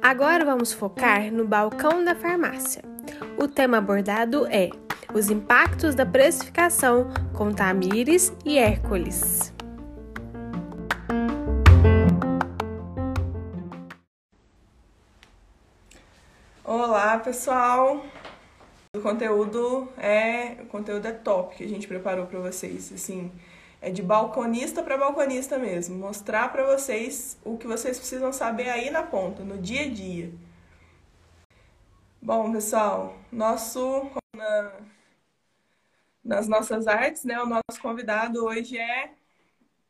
Agora vamos focar no balcão da farmácia. O tema abordado é os impactos da precificação com Tamires e Hércules. Olá, pessoal. O conteúdo é o conteúdo é top que a gente preparou para vocês, assim, é de balconista para balconista mesmo, mostrar para vocês o que vocês precisam saber aí na ponta, no dia a dia. Bom, pessoal, nosso na, nas nossas artes, né, o nosso convidado hoje é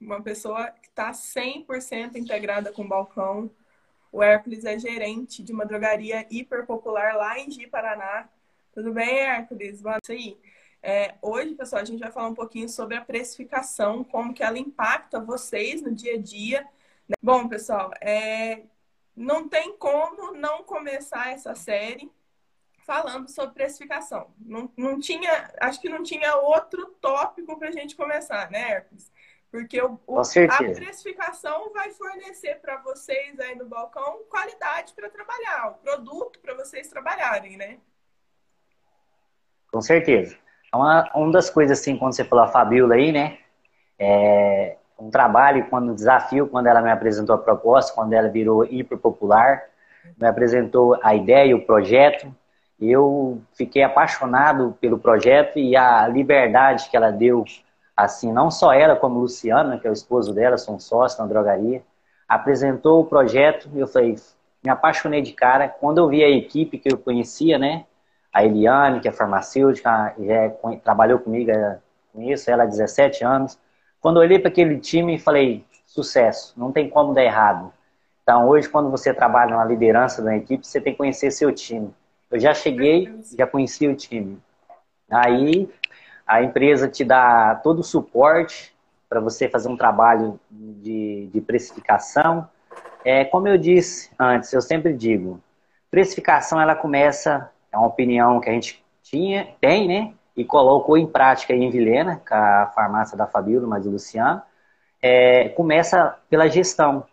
uma pessoa que está 100% integrada com o balcão. O Hércules é gerente de uma drogaria hiper popular lá em Ji, Paraná. Tudo bem, Hércules? Boa noite. É, hoje, pessoal, a gente vai falar um pouquinho sobre a precificação, como que ela impacta vocês no dia a dia. Né? Bom, pessoal, é, não tem como não começar essa série falando sobre precificação. Não, não tinha, acho que não tinha outro tópico para a gente começar, né, Hércules? Porque o, o, a precificação vai fornecer para vocês aí no balcão qualidade para trabalhar, o produto para vocês trabalharem, né? Com certeza. Uma, uma das coisas, assim, quando você falou a Fabiola aí, né? É, um trabalho, quando desafio, quando ela me apresentou a proposta, quando ela virou hiperpopular, me apresentou a ideia, o projeto, eu fiquei apaixonado pelo projeto e a liberdade que ela deu, assim, não só ela, como Luciana, que é o esposo dela, são sócios na drogaria, apresentou o projeto e eu falei, me apaixonei de cara. Quando eu vi a equipe que eu conhecia, né, a Eliane, que é farmacêutica, já é, trabalhou comigo, é, conheço ela há 17 anos. Quando eu olhei para aquele time, falei, sucesso, não tem como dar errado. Então, hoje, quando você trabalha na liderança da equipe, você tem que conhecer seu time. Eu já cheguei, já conheci o time. Aí, a empresa te dá todo o suporte para você fazer um trabalho de, de precificação. É, como eu disse antes, eu sempre digo, precificação ela começa é uma opinião que a gente tinha, tem, né? E colocou em prática em Vilhena, com a farmácia da Fabíola, mas do Luciano. É, começa pela gestão.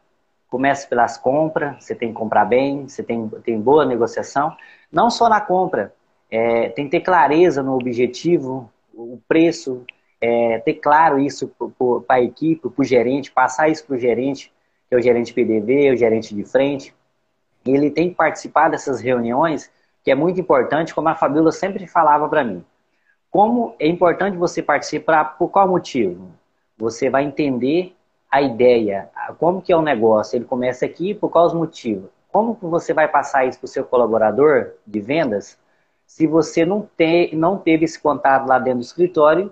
Começa pelas compras, você tem que comprar bem, você tem, tem boa negociação. Não só na compra, é, tem que ter clareza no objetivo, o preço, é, ter claro isso para a equipe, para o gerente, passar isso para o gerente, que é o gerente PDV, o gerente de frente. Ele tem que participar dessas reuniões que é muito importante, como a Fabíola sempre falava para mim. Como é importante você participar, por qual motivo? Você vai entender a ideia, como que é o negócio, ele começa aqui, por quais motivos. Como que você vai passar isso para o seu colaborador de vendas se você não, ter, não teve esse contato lá dentro do escritório,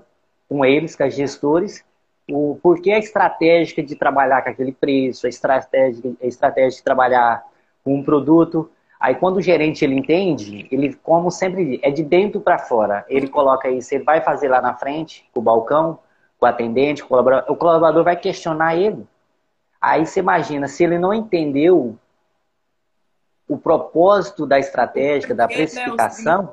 com eles, com os gestores, o porquê a estratégica de trabalhar com aquele preço, a estratégia, a estratégia de trabalhar com um produto, Aí quando o gerente ele entende, ele como sempre é de dentro para fora. Ele coloca isso, ele vai fazer lá na frente, com o balcão, com o atendente, com o colaborador, o colaborador vai questionar ele. Aí você imagina, se ele não entendeu o propósito da estratégia, da né, precificação.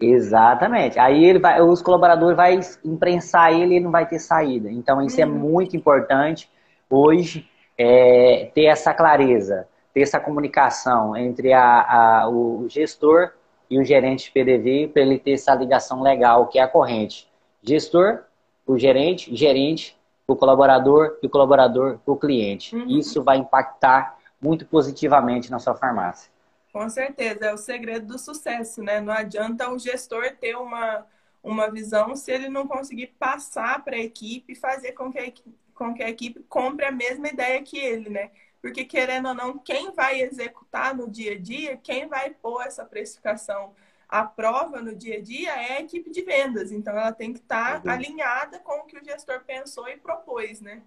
Exatamente. Aí ele vai, os colaboradores vai imprensar ele e ele não vai ter saída. Então isso é uhum. é muito importante hoje é, ter essa clareza ter essa comunicação entre a, a, o gestor e o gerente de PDV para ele ter essa ligação legal, que é a corrente. Gestor, o gerente, gerente, o colaborador e o colaborador, o cliente. Uhum. Isso vai impactar muito positivamente na sua farmácia. Com certeza, é o segredo do sucesso, né? Não adianta o gestor ter uma, uma visão se ele não conseguir passar para a equipe e fazer com que a, com que a equipe compre a mesma ideia que ele, né? Porque, querendo ou não, quem vai executar no dia a dia, quem vai pôr essa precificação à prova no dia a dia é a equipe de vendas. Então, ela tem que estar tá alinhada com o que o gestor pensou e propôs, né?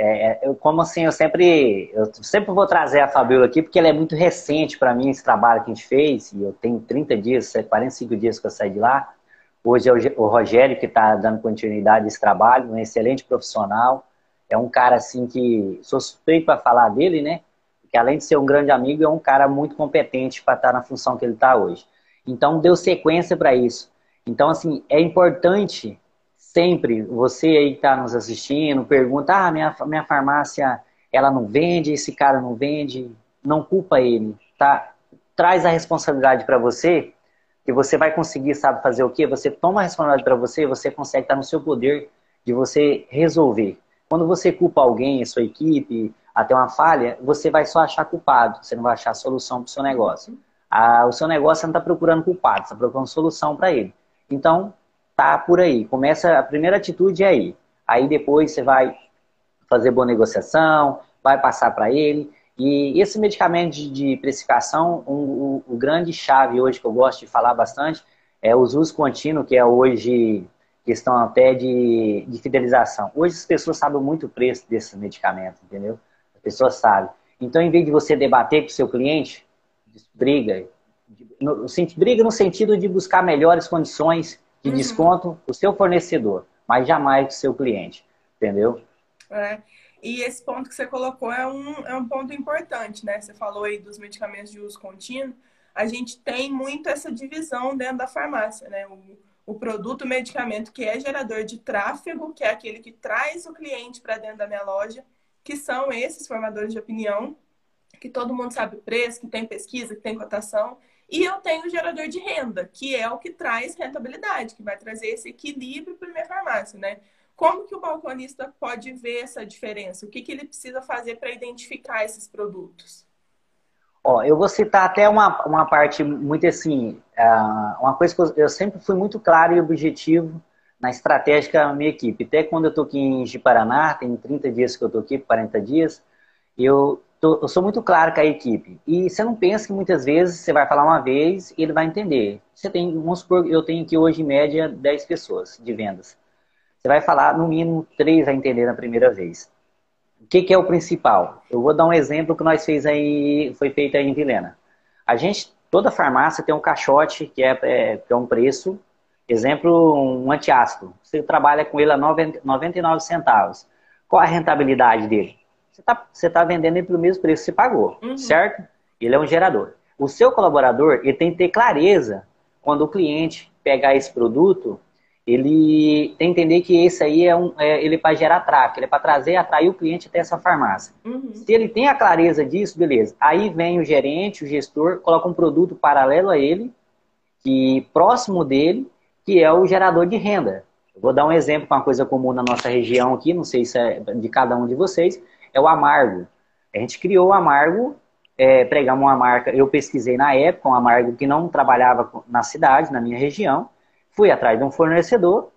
É, é, eu, como assim, eu sempre, eu sempre vou trazer a Fabiola aqui, porque ela é muito recente para mim, esse trabalho que a gente fez, e eu tenho 30 dias, 45 dias que eu saí de lá. Hoje é o Rogério que está dando continuidade a esse trabalho, um excelente profissional, é um cara assim que sou suspeito para falar dele, né? Que além de ser um grande amigo, é um cara muito competente para estar na função que ele está hoje. Então deu sequência para isso. Então assim é importante sempre, você aí que está nos assistindo, pergunta, ah, minha, minha farmácia, ela não vende, esse cara não vende, não culpa ele, tá? Traz a responsabilidade para você, que você vai conseguir, sabe, fazer o quê? Você toma a responsabilidade para você, você consegue estar no seu poder de você resolver. Quando você culpa alguém, a sua equipe, até uma falha, você vai só achar culpado, você não vai achar solução para o seu negócio. Ah, o seu negócio não está procurando culpado, está procurando solução para ele. Então, tá por aí. Começa, a primeira atitude é aí. Aí depois você vai fazer boa negociação, vai passar para ele. E esse medicamento de, precificação, um, o, o, grande chave hoje que eu gosto de falar bastante é o uso contínuo, que é hoje questão até de, de fidelização. Hoje as pessoas sabem muito o preço desse medicamento, entendeu? As pessoas sabem. Então, em vez de você debater com o seu cliente, briga. No, briga no sentido de buscar melhores condições de uhum. desconto o seu fornecedor, mas jamais o seu cliente, entendeu? É. E esse ponto que você colocou é um, é um ponto importante, né? Você falou aí dos medicamentos de uso contínuo. A gente tem muito essa divisão dentro da farmácia, né? O, o produto, o medicamento que é gerador de tráfego, que é aquele que traz o cliente para dentro da minha loja, que são esses formadores de opinião, que todo mundo sabe o preço, que tem pesquisa, que tem cotação. E eu tenho o gerador de renda, que é o que traz rentabilidade, que vai trazer esse equilíbrio para minha farmácia, né? Como que o balconista pode ver essa diferença? O que, que ele precisa fazer para identificar esses produtos? Ó, eu vou citar até uma, uma parte muito assim, uh, uma coisa que eu, eu, sempre fui muito claro e objetivo na estratégia da minha equipe. Até quando eu estou aqui em Paraná, tem 30 dias que eu estou aqui, 40 dias, eu tô, eu sou muito claro com a equipe. E você não pensa que muitas vezes você vai falar uma vez e ele vai entender. Você tem, vamos supor, eu tenho aqui hoje em média 10 pessoas de vendas. Você vai falar no mínimo 3 a entender na primeira vez. O que, que é o principal? Eu vou dar um exemplo que nós fez aí, foi feito aí em Vilena. A gente, toda farmácia tem um caixote que é, é, que é um preço. Exemplo, um antiácido. Você trabalha com ele a 99 centavos. Qual a rentabilidade dele? você está você tá vendendo ele pelo mesmo preço que você pagou, uhum. certo? Ele é um gerador. O seu colaborador, ele tem que ter clareza quando o cliente pegar esse produto, ele tem que entender que esse aí é, um, é ele é para gerar tráfego, ele é para trazer, atrair o cliente até essa farmácia. Uhum. Se ele tem a clareza disso, beleza. Aí vem o gerente, o gestor, coloca um produto paralelo a ele, que próximo dele, que é o gerador de renda. Eu vou dar um exemplo com uma coisa comum na nossa região aqui, não sei se é de cada um de vocês, é o amargo. A gente criou o amargo, é, pregamos uma marca, eu pesquisei na época um amargo que não trabalhava na cidade, na minha região, fui atrás de um fornecedor,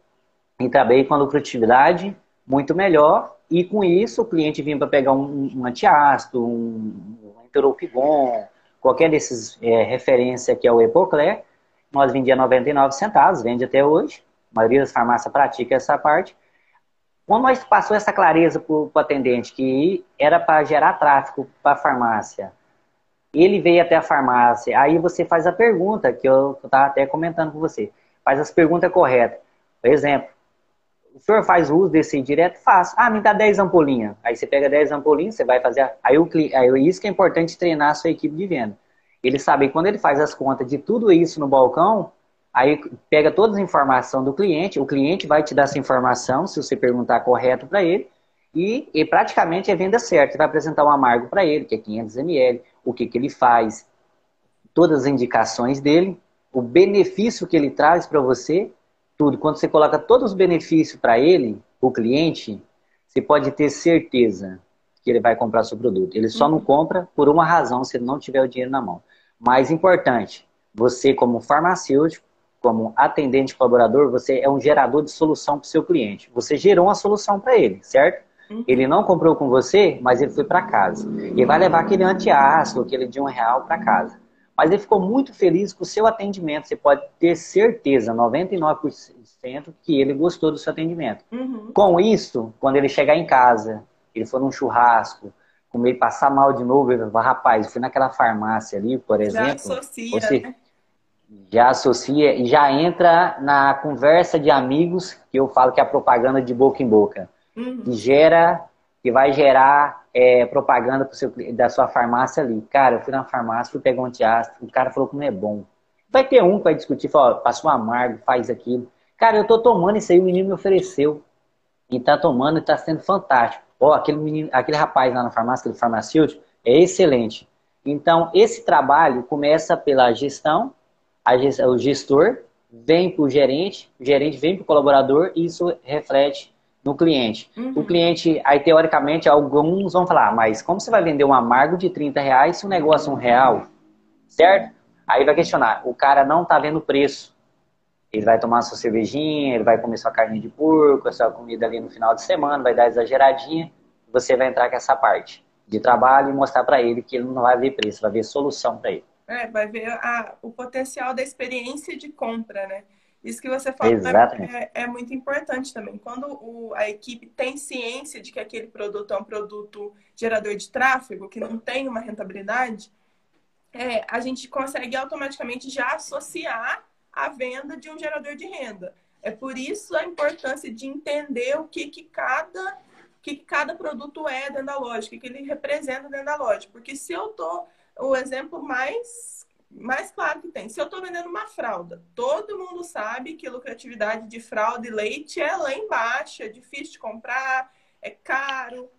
trabalhei com a lucratividade muito melhor, e com isso o cliente vinha para pegar um, um antiácido, um, um qualquer desses é, referência que é o Epocler, nós vendia 99 centavos, vende até hoje, a maioria das farmácias pratica essa parte, quando nós passou essa clareza para o atendente que era para gerar tráfego para a farmácia, ele veio até a farmácia, aí você faz a pergunta, que eu estava até comentando com você, faz as perguntas corretas. Por exemplo, o senhor faz uso desse direto? Faço. Ah, me dá 10 ampolinhas. Aí você pega 10 ampolinhas, você vai fazer. Aí, o, aí isso que é importante treinar a sua equipe de venda. Ele sabe quando ele faz as contas de tudo isso no balcão, Aí pega todas as informações do cliente, o cliente vai te dar essa informação, se você perguntar correto para ele, e, e, praticamente é venda certa. Você vai apresentar um amargo para ele, que é 500 ml, o que, que ele faz, todas as indicações dele, o benefício que ele traz para você, tudo. Quando você coloca todos os benefícios para ele, o cliente, você pode ter certeza que ele vai comprar seu produto. Ele só uhum. não compra por uma razão, se ele não tiver o dinheiro na mão. Mais importante, você como farmacêutico, como atendente colaborador, você é um gerador de solução para o seu cliente. Você gerou uma solução para ele, certo? Uhum. Ele não comprou com você, mas ele foi para casa. E vai levar aquele antiácido, aquele de um real para casa. Mas ele ficou muito feliz com o seu atendimento. Você pode ter certeza, 99%, que ele gostou do seu atendimento. Uhum. Com isso, quando ele chegar em casa, ele for num churrasco, comer passar mal de novo, ele vai, rapaz, eu fui naquela farmácia ali, por exemplo. Já associa, você, né? já associa e já entra na conversa de amigos, que eu falo que é a propaganda de boca em boca. Uhum. Que gera, que vai gerar é, propaganda pro seu, da sua farmácia ali. Cara, eu fui na farmácia, fui pegar um antiácido, o cara falou que não é bom. Vai ter um que vai discutir, fala, passou um amargo, faz aquilo. Cara, eu tô tomando isso aí, o menino me ofereceu. E tá tomando e tá sendo fantástico. Ó, aquele menino, aquele rapaz lá na farmácia, aquele farmacêutico, é excelente. Então, esse trabalho começa pela gestão, gest, o gestor vem para o gerente, o gerente vem para o colaborador e isso reflete no cliente. Uhum. O cliente, aí teoricamente, alguns vão falar, mas como você vai vender um amargo de 30 reais se o negócio é um real? Certo? Aí vai questionar, o cara não está vendo preço. Ele vai tomar sua cervejinha, ele vai comer sua carne de porco, a sua comida ali no final de semana, vai dar exageradinha, você vai entrar com essa parte de trabalho e mostrar para ele que ele não vai ver preço, vai ver solução para ele. É, vai ver a, o potencial da experiência de compra, né? Isso que você falou é, é, muito importante também. Quando o, a equipe tem ciência de que aquele produto é um produto gerador de tráfego, que não tem uma rentabilidade, é, a gente consegue automaticamente já associar a venda de um gerador de renda. É por isso a importância de entender o que, que cada que cada produto é dentro da loja, o que, que ele representa dentro da loja. Porque se eu tô, o exemplo mais, mais claro que tem, se eu estou vendendo uma fralda, todo mundo sabe que a lucratividade de fralda e leite é lá embaixo, é difícil de comprar, é caro.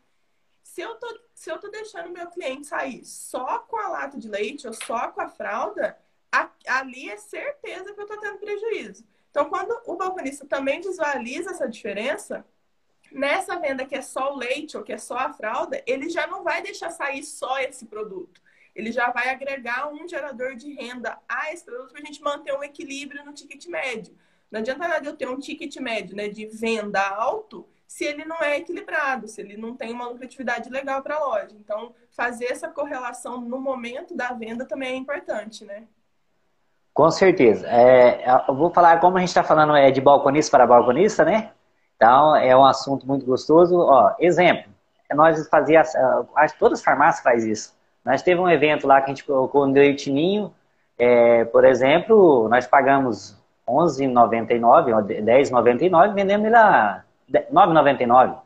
Se eu tô, se eu deixando meu cliente sair só com a lata de leite ou só com a fralda, a, ali é certeza que eu estou tendo prejuízo. Então, quando o balconista também visualiza essa diferença, Nessa venda que é só o leite ou que é só a fralda, ele já não vai deixar sair só esse produto. Ele já vai agregar um gerador de renda a esse produto para a gente manter um equilíbrio no ticket médio. Não adianta nada eu ter um ticket médio né, de venda alto se ele não é equilibrado, se ele não tem uma lucratividade legal para a loja. Então, fazer essa correlação no momento da venda também é importante, né? Com certeza. É, eu vou falar, como a gente está falando é de balconista para balconista, né? Então, é um assunto muito gostoso. Ó, exemplo, nós fazia, acho todas as farmácias fazem isso. Nós teve um evento lá que a gente colocou no leitinho, é, por exemplo, nós pagamos R$11,99, R$10,99, vendemos ele a R$9,99.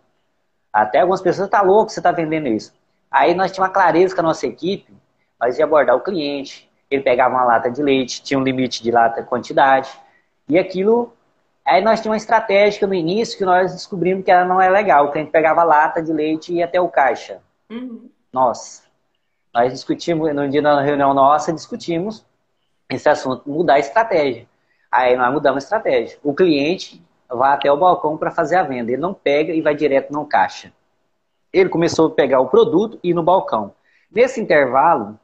Até algumas pessoas, tá louco, você tá vendendo isso. Aí nós tínhamos uma clareza com a nossa equipe, nós ia abordar o cliente, ele pegava uma lata de leite, tinha um limite de lata quantidade, e aquilo Aí nós tínhamos uma estratégia no início que nós descobrimos que ela não é legal. O cliente pegava lata de leite e ia até o caixa. Uhum. Nossa. Nós discutimos, no dia da reunião nossa, discutimos esse assunto, mudar a estratégia. Aí nós mudamos a estratégia. O cliente vai até o balcão para fazer a venda. Ele não pega e vai direto no caixa. Ele começou a pegar o produto e ir no balcão. Nesse intervalo,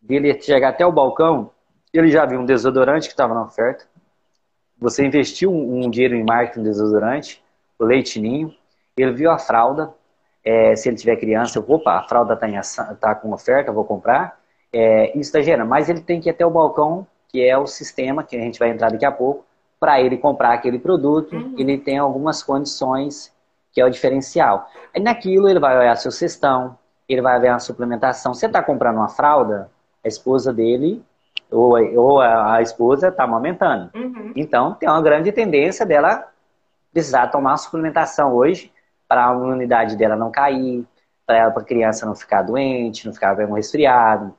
dele chegar até o balcão, ele já viu um desodorante que estava na oferta você investiu um, dinheiro em marketing desodorante, o leitinho, ele viu a fralda, é, se ele tiver criança, eu, opa, a fralda está tá com oferta, vou comprar, é, isso está gerando. Mas ele tem que ir até o balcão, que é o sistema, que a gente vai entrar daqui a pouco, para ele comprar aquele produto, uhum. ele tem algumas condições, que é o diferencial. Aí naquilo ele vai olhar seu cestão, ele vai ver a suplementação. Você está comprando uma fralda, a esposa dele ou, ou a, esposa está amamentando. Uhum. Então, tem uma grande tendência dela precisar tomar uma suplementação hoje para a imunidade dela não cair, para a criança não ficar doente, não ficar com resfriado,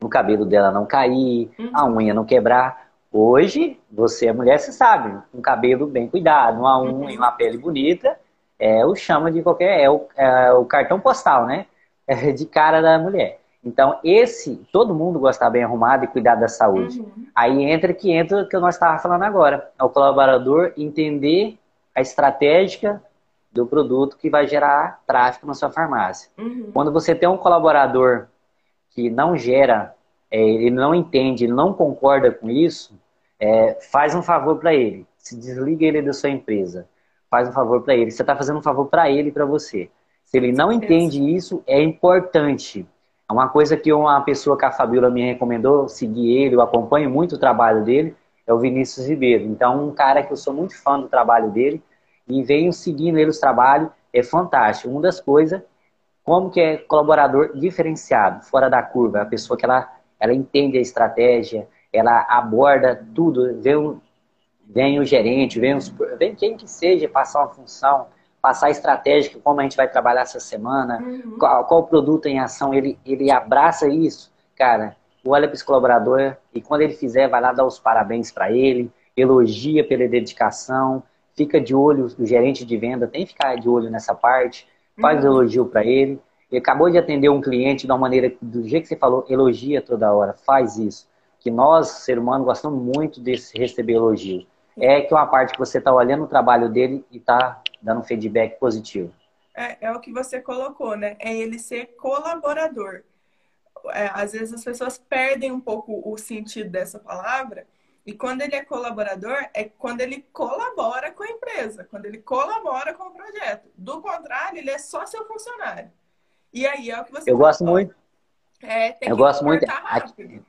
o cabelo dela não cair, uhum. a unha não quebrar. Hoje, você é mulher, você sabe, um cabelo bem cuidado, uma unha uhum. e uma pele bonita, é o chama de qualquer, é o, é o cartão postal, né? É de cara da mulher. Então, esse, todo mundo gostar bem arrumado e cuidar da saúde. Uhum. Aí entra que entra o que nós estávamos falando agora. É o colaborador entender a estratégia do produto que vai gerar tráfego na sua farmácia. Uhum. Quando você tem um colaborador que não gera, é, ele não entende, ele não concorda com isso, é, faz um favor para ele. Se desliga ele da sua empresa. Faz um favor para ele. Você está fazendo um favor para ele e para você. Se ele não entende isso, é importante uma coisa que uma pessoa que a Fabiola me recomendou, seguir ele, eu acompanho muito o trabalho dele, é o Vinícius Ribeiro. Então, um cara que eu sou muito fã do trabalho dele e venho seguindo ele os trabalhos, é fantástico. Uma das coisas, como que é colaborador diferenciado, fora da curva, a pessoa que ela, ela entende a estratégia, ela aborda tudo, vem, vem o gerente, vem, os, vem quem que seja passar uma função, passar a estratégia, como a gente vai trabalhar essa semana, uhum. qual, qual produto em ação, ele, ele abraça isso, cara, olha para esse colaborador e quando ele fizer, vai lá dar os parabéns para ele, elogia pela dedicação, fica de olho, o gerente de venda tem que ficar de olho nessa parte, faz uhum. elogio para ele. Ele acabou de atender um cliente de uma maneira, do jeito que você falou, elogia toda hora, faz isso. Que nós, ser humano, gostamos muito de receber elogio. É que é uma parte que você está olhando o trabalho dele e está dando um feedback positivo. É, é o que você colocou, né? É ele ser colaborador. É, às vezes as pessoas perdem um pouco o sentido dessa palavra e quando ele é colaborador, é quando ele colabora com a empresa, quando ele colabora com o projeto. Do contrário, ele é só seu funcionário. E aí é o que você Eu gosto muito. É, tem eu que gosto muito. Aqui,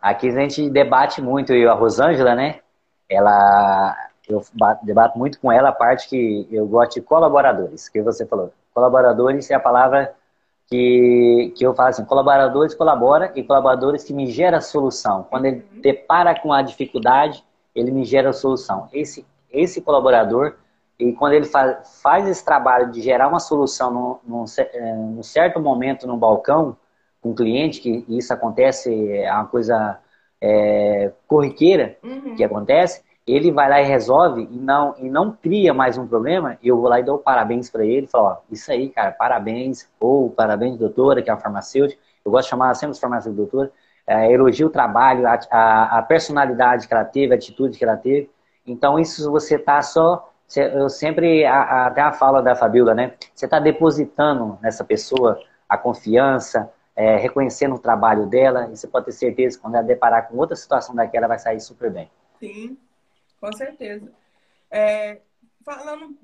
aqui a gente debate muito, eu e a Rosângela, né? Ela, eu debato muito com ela a parte que eu gosto de colaboradores, que você falou. Colaboradores é a palavra que, que eu falo assim, colaboradores colabora e colaboradores que me gera solução. Quando ele uhum. depara com a dificuldade, ele me gera solução. Esse, esse colaborador, e quando ele faz, faz esse trabalho de gerar uma solução num, num, eh, num certo momento no balcão, com um cliente, que isso acontece, é uma coisa é, corriqueira uhum. que acontece, ele vai lá e resolve e não, e não cria mais um problema, eu vou lá e dou parabéns para ele, falo, ó, isso aí, cara, parabéns, ou parabéns, doutora, que é uma farmacêutica, eu gosto de chamar sempre os farmacêuticos doutora, é, elogio o trabalho, a, a, a, personalidade que ela teve, a atitude que ela teve, então isso você tá só, eu sempre, a, até a fala da Fabiola, né, você está depositando nessa pessoa a confiança, é, reconhecendo o trabalho dela, e você pode ter certeza que quando ela deparar com outra situação daquela, vai sair super bem. Sim, com certeza. É, falando,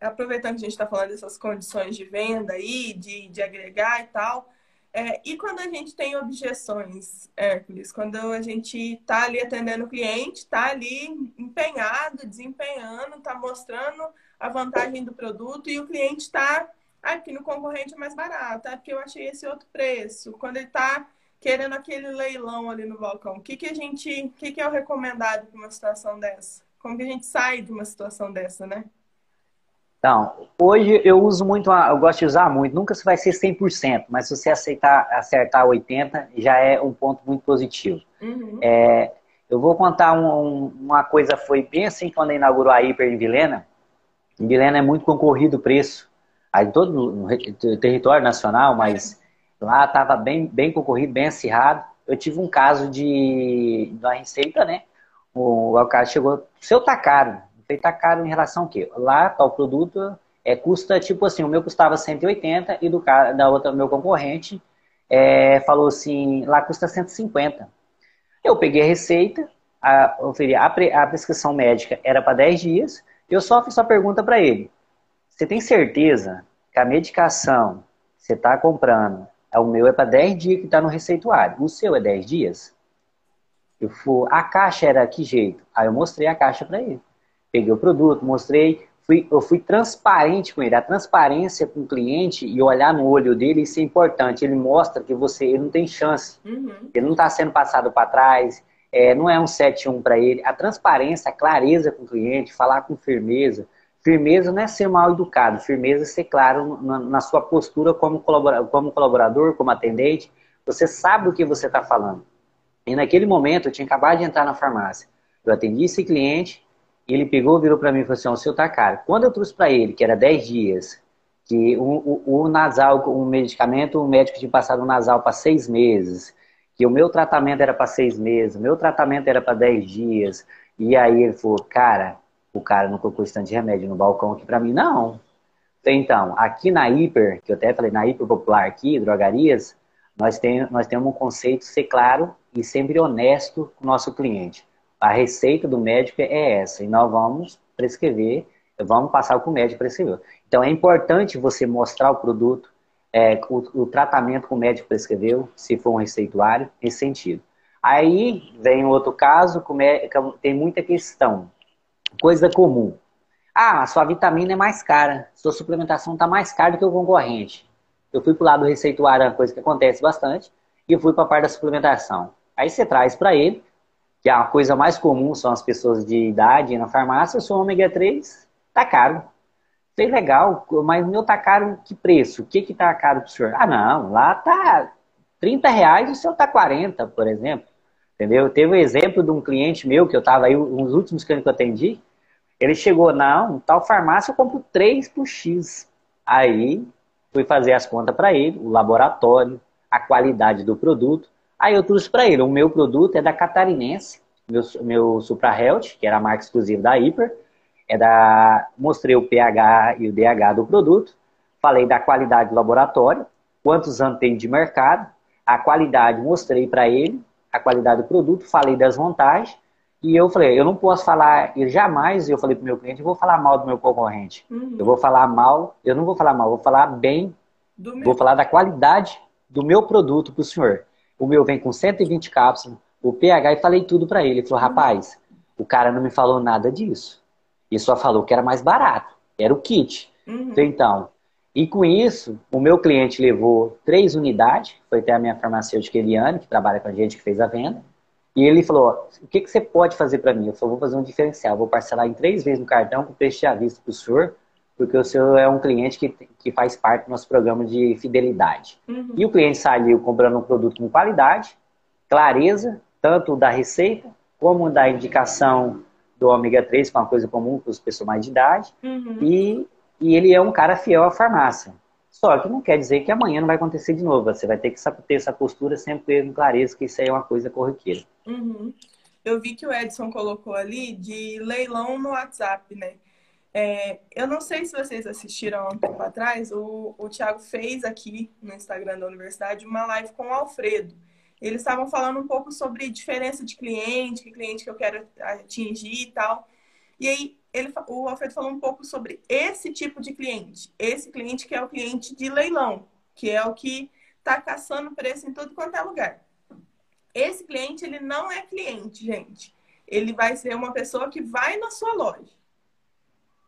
aproveitando que a gente está falando dessas condições de venda aí, de, de agregar e tal, é, e quando a gente tem objeções, Hércules, quando a gente está ali atendendo o cliente, está ali empenhado, desempenhando, está mostrando a vantagem do produto e o cliente está, porque no concorrente é mais barato, ah, porque eu achei esse outro preço. Quando ele está querendo aquele leilão ali no balcão, o que, que a gente, o que, que é o recomendado para uma situação dessa? Como que a gente sai de uma situação dessa, né? Então, hoje eu uso muito, eu gosto de usar muito, nunca se vai ser 100%, mas se você aceitar, acertar 80%, já é um ponto muito positivo. Uhum. É, eu vou contar um, uma coisa, foi bem assim quando inaugurou a Hiper em Vilena, em Vilena é muito concorrido o preço, aí todo no território nacional, mas Lá estava bem, bem concorrido, bem acirrado. Eu tive um caso de da receita, né? O, o cara chegou, seu tá caro. Eu tá caro em relação ao quê? Lá, tal produto, é, custa, tipo assim, o meu custava 180 e do cara, da outra, meu concorrente, é, falou assim, lá custa 150. Eu peguei a receita, a, a, a prescrição médica era para 10 dias, eu só fiz a pergunta para ele. Você tem certeza que a medicação que você está comprando o meu é para 10 dias que está no receituário. O seu é 10 dias? Eu fui, a caixa era que jeito? Aí eu mostrei a caixa para ele. Peguei o produto, mostrei, fui, eu fui transparente com ele. A transparência com o cliente e olhar no olho dele, isso é importante. Ele mostra que você ele não tem chance. Uhum. Ele não está sendo passado para trás. É, não é um 7-1 para ele. A transparência, a clareza com o cliente, falar com firmeza, Firmeza não é ser mal educado, firmeza é ser claro na, na sua postura como colaborador, como colaborador, como atendente. Você sabe o que você está falando. E naquele momento, eu tinha acabado de entrar na farmácia. Eu atendi esse cliente, ele pegou, virou para mim e falou assim: o seu tá caro. Quando eu trouxe para ele, que era 10 dias, que o, o, o nasal, um medicamento, o médico tinha passado o nasal para seis meses, que o meu tratamento era para seis meses, o meu tratamento era para 10 dias. E aí ele falou, cara, o cara não colocou estante de remédio no balcão aqui para mim, não. Então, aqui na Hiper, que eu até falei, na Hiper Popular aqui, drogarias, nós, tem, nós temos um conceito ser claro e sempre honesto com o nosso cliente. A receita do médico é essa, e nós vamos prescrever, vamos passar o que o médico prescreveu. Então, é importante você mostrar o produto, é, o, o, tratamento que o médico prescreveu, se for um receituário, nesse sentido. Aí vem outro caso, tem muita questão coisa comum. Ah, sua vitamina é mais cara, sua suplementação está mais cara do que o concorrente. Eu fui para o lado do receituário, uma coisa que acontece bastante, e fui para a parte da suplementação. Aí você traz para ele, que a coisa mais comum são as pessoas de idade na farmácia, o seu ômega 3 tá caro. Sei legal, mas o meu tá caro que preço? O que que tá caro pro senhor? Ah, não, lá tá 30 reais e o seu tá 40, por exemplo. Entendeu? Teve o um exemplo de um cliente meu, que eu estava aí, uns últimos clientes que eu atendi, ele chegou, não, tal farmácia eu compro 3 por X. Aí fui fazer as contas para ele, o laboratório, a qualidade do produto. Aí eu trouxe para ele, o meu produto é da Catarinense, meu, meu Supra Health, que era a marca exclusiva da Hyper, é da, mostrei o pH e o DH do produto, falei da qualidade do laboratório, quantos anos tem de mercado, a qualidade mostrei para ele, a qualidade do produto, falei das vantagens, e eu falei, eu não posso falar, e jamais eu falei para o meu cliente, eu vou falar mal do meu concorrente. Uhum. Eu vou falar mal, eu não vou falar mal, vou falar bem, vou falar da qualidade do meu produto para o senhor. O meu vem com 120 cápsulas, o pH, e falei tudo para ele. Ele falou, rapaz, o cara não me falou nada disso. E só falou que era mais barato, era o kit. Uhum. Então, e com isso, o meu cliente levou três unidades, foi até a minha farmacêutica Eliane, que trabalha com a gente, que fez a venda. E ele falou: o que, que você pode fazer para mim? Eu falei: vou fazer um diferencial, vou parcelar em três vezes no cartão com preço à vista para o senhor, porque o senhor é um cliente que, que faz parte do nosso programa de fidelidade. Uhum. E o cliente saiu comprando um produto com qualidade, clareza, tanto da receita, como da indicação do ômega 3, que é uma coisa comum para as pessoas mais de idade, uhum. e e ele é um cara fiel à farmácia. Só que não quer dizer que amanhã não vai acontecer de novo. Você vai ter que ter essa postura sempre com clareza que isso aí é uma coisa corriqueira. Uhum. Eu vi que o Edson colocou ali de leilão no WhatsApp, né? É, eu não sei se vocês assistiram há um tempo atrás, o, o Thiago fez aqui no Instagram da universidade uma live com o Alfredo. Eles estavam falando um pouco sobre diferença de cliente, que cliente que eu quero atingir e tal. E aí ele, o Alfredo falou um pouco sobre esse tipo de cliente. Esse cliente que é o cliente de leilão, que é o que está caçando preço em tudo quanto é lugar. Esse cliente, ele não é cliente, gente. Ele vai ser uma pessoa que vai na sua loja.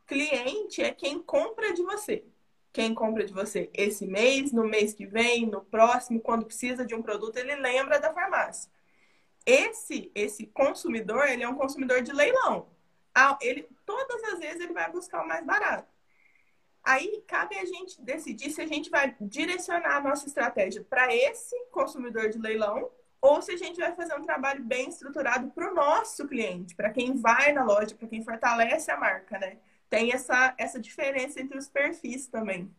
Cliente é quem compra de você. Quem compra de você esse mês, no mês que vem, no próximo, quando precisa de um produto, ele lembra da farmácia. Esse esse consumidor, ele é um consumidor de leilão ele, todas as vezes ele vai buscar o mais barato. Aí cabe a gente decidir se a gente vai direcionar a nossa estratégia para esse consumidor de leilão ou se a gente vai fazer um trabalho bem estruturado para o nosso cliente, para quem vai na loja, para quem fortalece a marca, né? Tem essa, essa diferença entre os perfis também.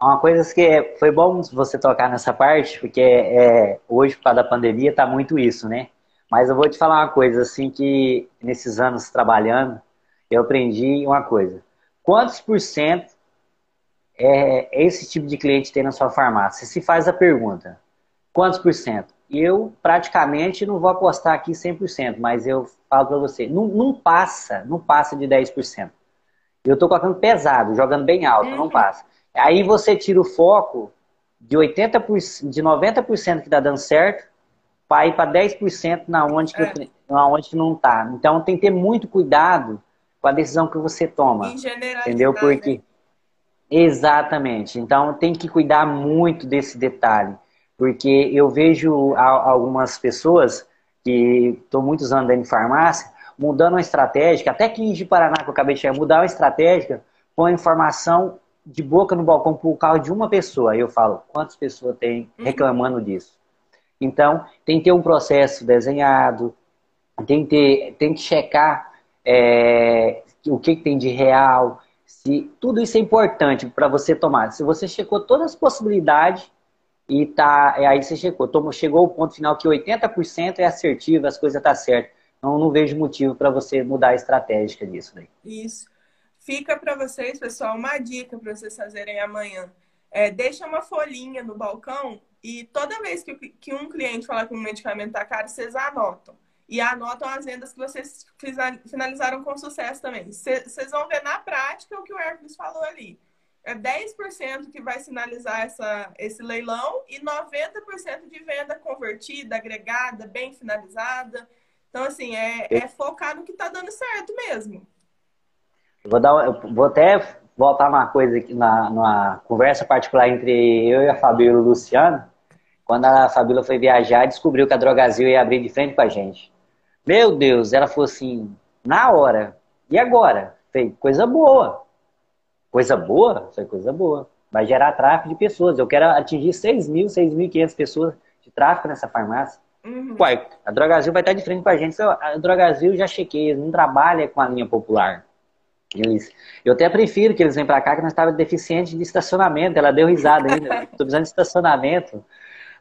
Uma coisa que foi bom você tocar nessa parte, porque é, hoje, por causa da pandemia, tá muito isso, né? Mas eu vou te falar uma coisa, assim, que nesses anos trabalhando, eu aprendi uma coisa. Quantos por cento é esse tipo de cliente tem na sua farmácia? Se faz a pergunta, quantos por cento? Eu praticamente não vou apostar aqui 100%, mas eu falo para você, não, não, passa, não passa de 10%. Eu estou colocando pesado, jogando bem alto, não uhum. passa. Aí você tira o foco de 80%, de 90% que está dando certo para ir para 10% na onde que, é. na onde que não está. Então tem que ter muito cuidado com a decisão que você toma. Entendeu? Porque né? exatamente. Então tem que cuidar muito desse detalhe, porque eu vejo algumas pessoas que estão muitos anos em farmácia mudando uma estratégia, até que de Paraná que eu acabei de chegar, mudar uma estratégia, põe informação de boca no balcão por causa de uma pessoa. Aí eu falo, quantas pessoas tem uhum. reclamando uhum. disso? Então, tem que ter um processo desenhado, tem que, ter, tem que checar é, o que, que tem de real, se tudo isso é importante para você tomar. Se você checou todas as possibilidades e tá, é, aí você checou, tomou, chegou ao ponto final que 80% é assertivo, as coisas estão tá certas. Então, não vejo motivo para você mudar a estratégia disso. Daí. Isso. Fica para vocês, pessoal, uma dica para vocês fazerem amanhã. É, deixa uma folhinha no balcão e toda vez que, que um cliente falar que um medicamento está caro, vocês anotam. E anotam as vendas que vocês finalizaram com sucesso também. Vocês vão ver na prática o que o Hércules falou ali. É 10% que vai sinalizar essa, esse leilão e 90% de venda convertida, agregada, bem finalizada. Então, assim, é, é focar no que está dando certo mesmo. Vou, dar, eu vou até voltar uma coisa aqui, na, numa conversa particular entre eu e a Fabíola e o Luciano, quando a Fabíola foi viajar, descobriu que a Drogazil ia abrir de frente com a gente. Meu Deus, ela falou assim, na hora. E agora? Falei, coisa boa. Coisa boa? Foi coisa boa. Vai gerar tráfego de pessoas. Eu quero atingir 6 mil, 6.500 pessoas de tráfego nessa farmácia. Uhum. Uai, a Drogazil vai estar de frente com a gente. A Drogazil já chequei, não trabalha com a linha popular. Eles, eu até prefiro que eles venham para cá, que nós estávamos deficiente de estacionamento. Ela deu risada ainda. Estou precisando de estacionamento.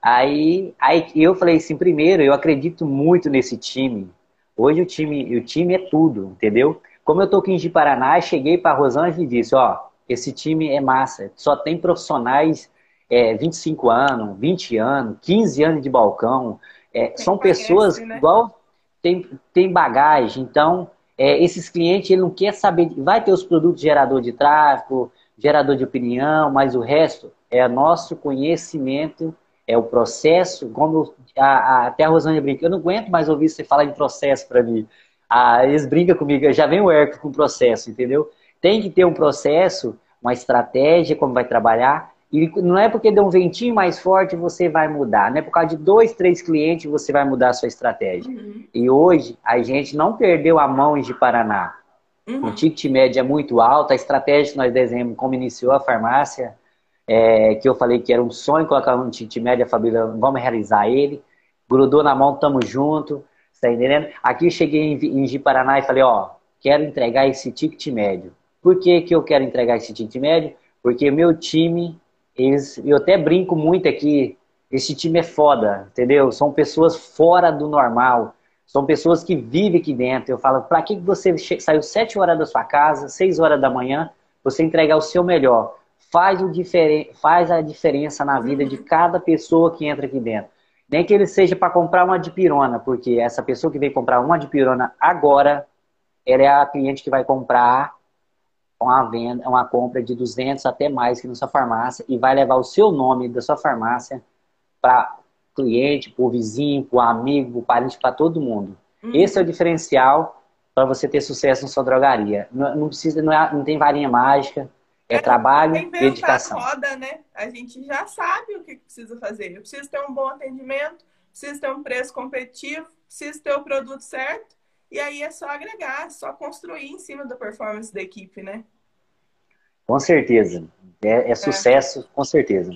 Aí, aí eu falei assim, primeiro, eu acredito muito nesse time. Hoje o time, o time é tudo, entendeu? Como eu tô aqui em Paraná, cheguei para Rosângela e disse, ó, esse time é massa, só tem profissionais é, 25 anos, 20 anos, 15 anos de balcão, é, são pessoas né? igual tem, tem bagagem, então é, esses clientes ele não quer saber, vai ter os produtos gerador de tráfego, gerador de opinião, mas o resto é nosso conhecimento, é o processo, como a, a, até a Rosângela brinca, eu não aguento mais ouvir você falar em processo para mim. Ah, eles brincam comigo, já vem o Herco com processo, entendeu? Tem que ter um processo, uma estratégia, como vai trabalhar, e não é porque deu um ventinho mais forte você vai mudar, não é por causa de dois, três clientes você vai mudar a sua estratégia. Uhum. E hoje a gente não perdeu a mão de Paraná. Uhum. O ticket médio é muito alto, a estratégia que nós desenhamos, como iniciou a farmácia, é, que eu falei que era um sonho colocar um ticket médio, a família, vamos realizar ele. Grudou na mão, tamo junto, tá entendendo? Aqui cheguei em, em Paraná e falei, ó, quero entregar esse ticket médio. Por que, que eu quero entregar esse ticket médio? Porque meu time eles, eu até brinco muito aqui, esse time é foda, entendeu? São pessoas fora do normal, são pessoas que vivem aqui dentro. Eu falo, para que você saiu 7 horas da sua casa, 6 horas da manhã, você entregar o seu melhor? Faz, o diferen... Faz a diferença na vida de cada pessoa que entra aqui dentro. Nem que ele seja para comprar uma dipirona, porque essa pessoa que vem comprar uma dipirona agora, ela é a cliente que vai comprar uma venda, uma compra de 200 até mais que na sua farmácia e vai levar o seu nome da sua farmácia para cliente, para o vizinho, para o amigo, para o parente, para todo mundo. Uhum. Esse é o diferencial para você ter sucesso na sua drogaria. Não, não precisa, não, é, não, tem varinha mágica, é, é trabalho e dedicação. roda, né? A gente já sabe o que precisa fazer. Eu preciso ter um bom atendimento, preciso ter um preço competitivo, preciso ter o produto certo e aí é só agregar, só construir em cima da performance da equipe, né? Com certeza. É, é sucesso, é. com certeza.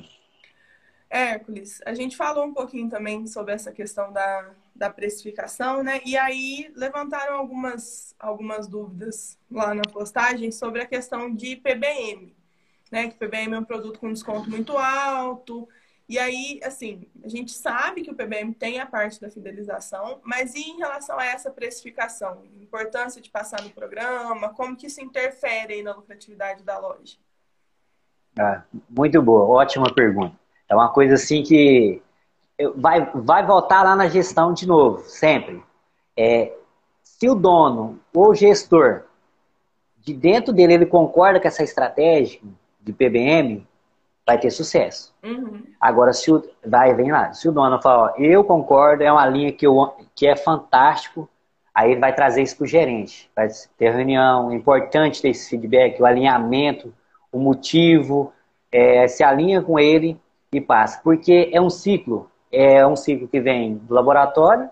Hércules, a gente falou um pouquinho também sobre essa questão da, da precificação, né? E aí levantaram algumas, algumas dúvidas lá na postagem sobre a questão de PBM, né? Que PBM é um produto com desconto muito alto, e aí, assim, a gente sabe que o PBM tem a parte da fidelização, mas e em relação a essa precificação? Importância de passar no programa, como que isso interfere aí na lucratividade da loja? Ah, muito boa, ótima pergunta. É uma coisa assim que vai, vai voltar lá na gestão de novo, sempre. É, se o dono ou o gestor, de dentro dele, ele concorda com essa estratégia de PBM, vai ter sucesso. Uhum. Agora, se o. Vai, vem lá. Se o dono falar, ó, eu concordo, é uma linha que, eu, que é fantástico, aí ele vai trazer isso para o gerente. Vai ter reunião, é importante ter esse feedback, o alinhamento, o motivo, é, se alinha com ele e passa. Porque é um ciclo. É um ciclo que vem do laboratório,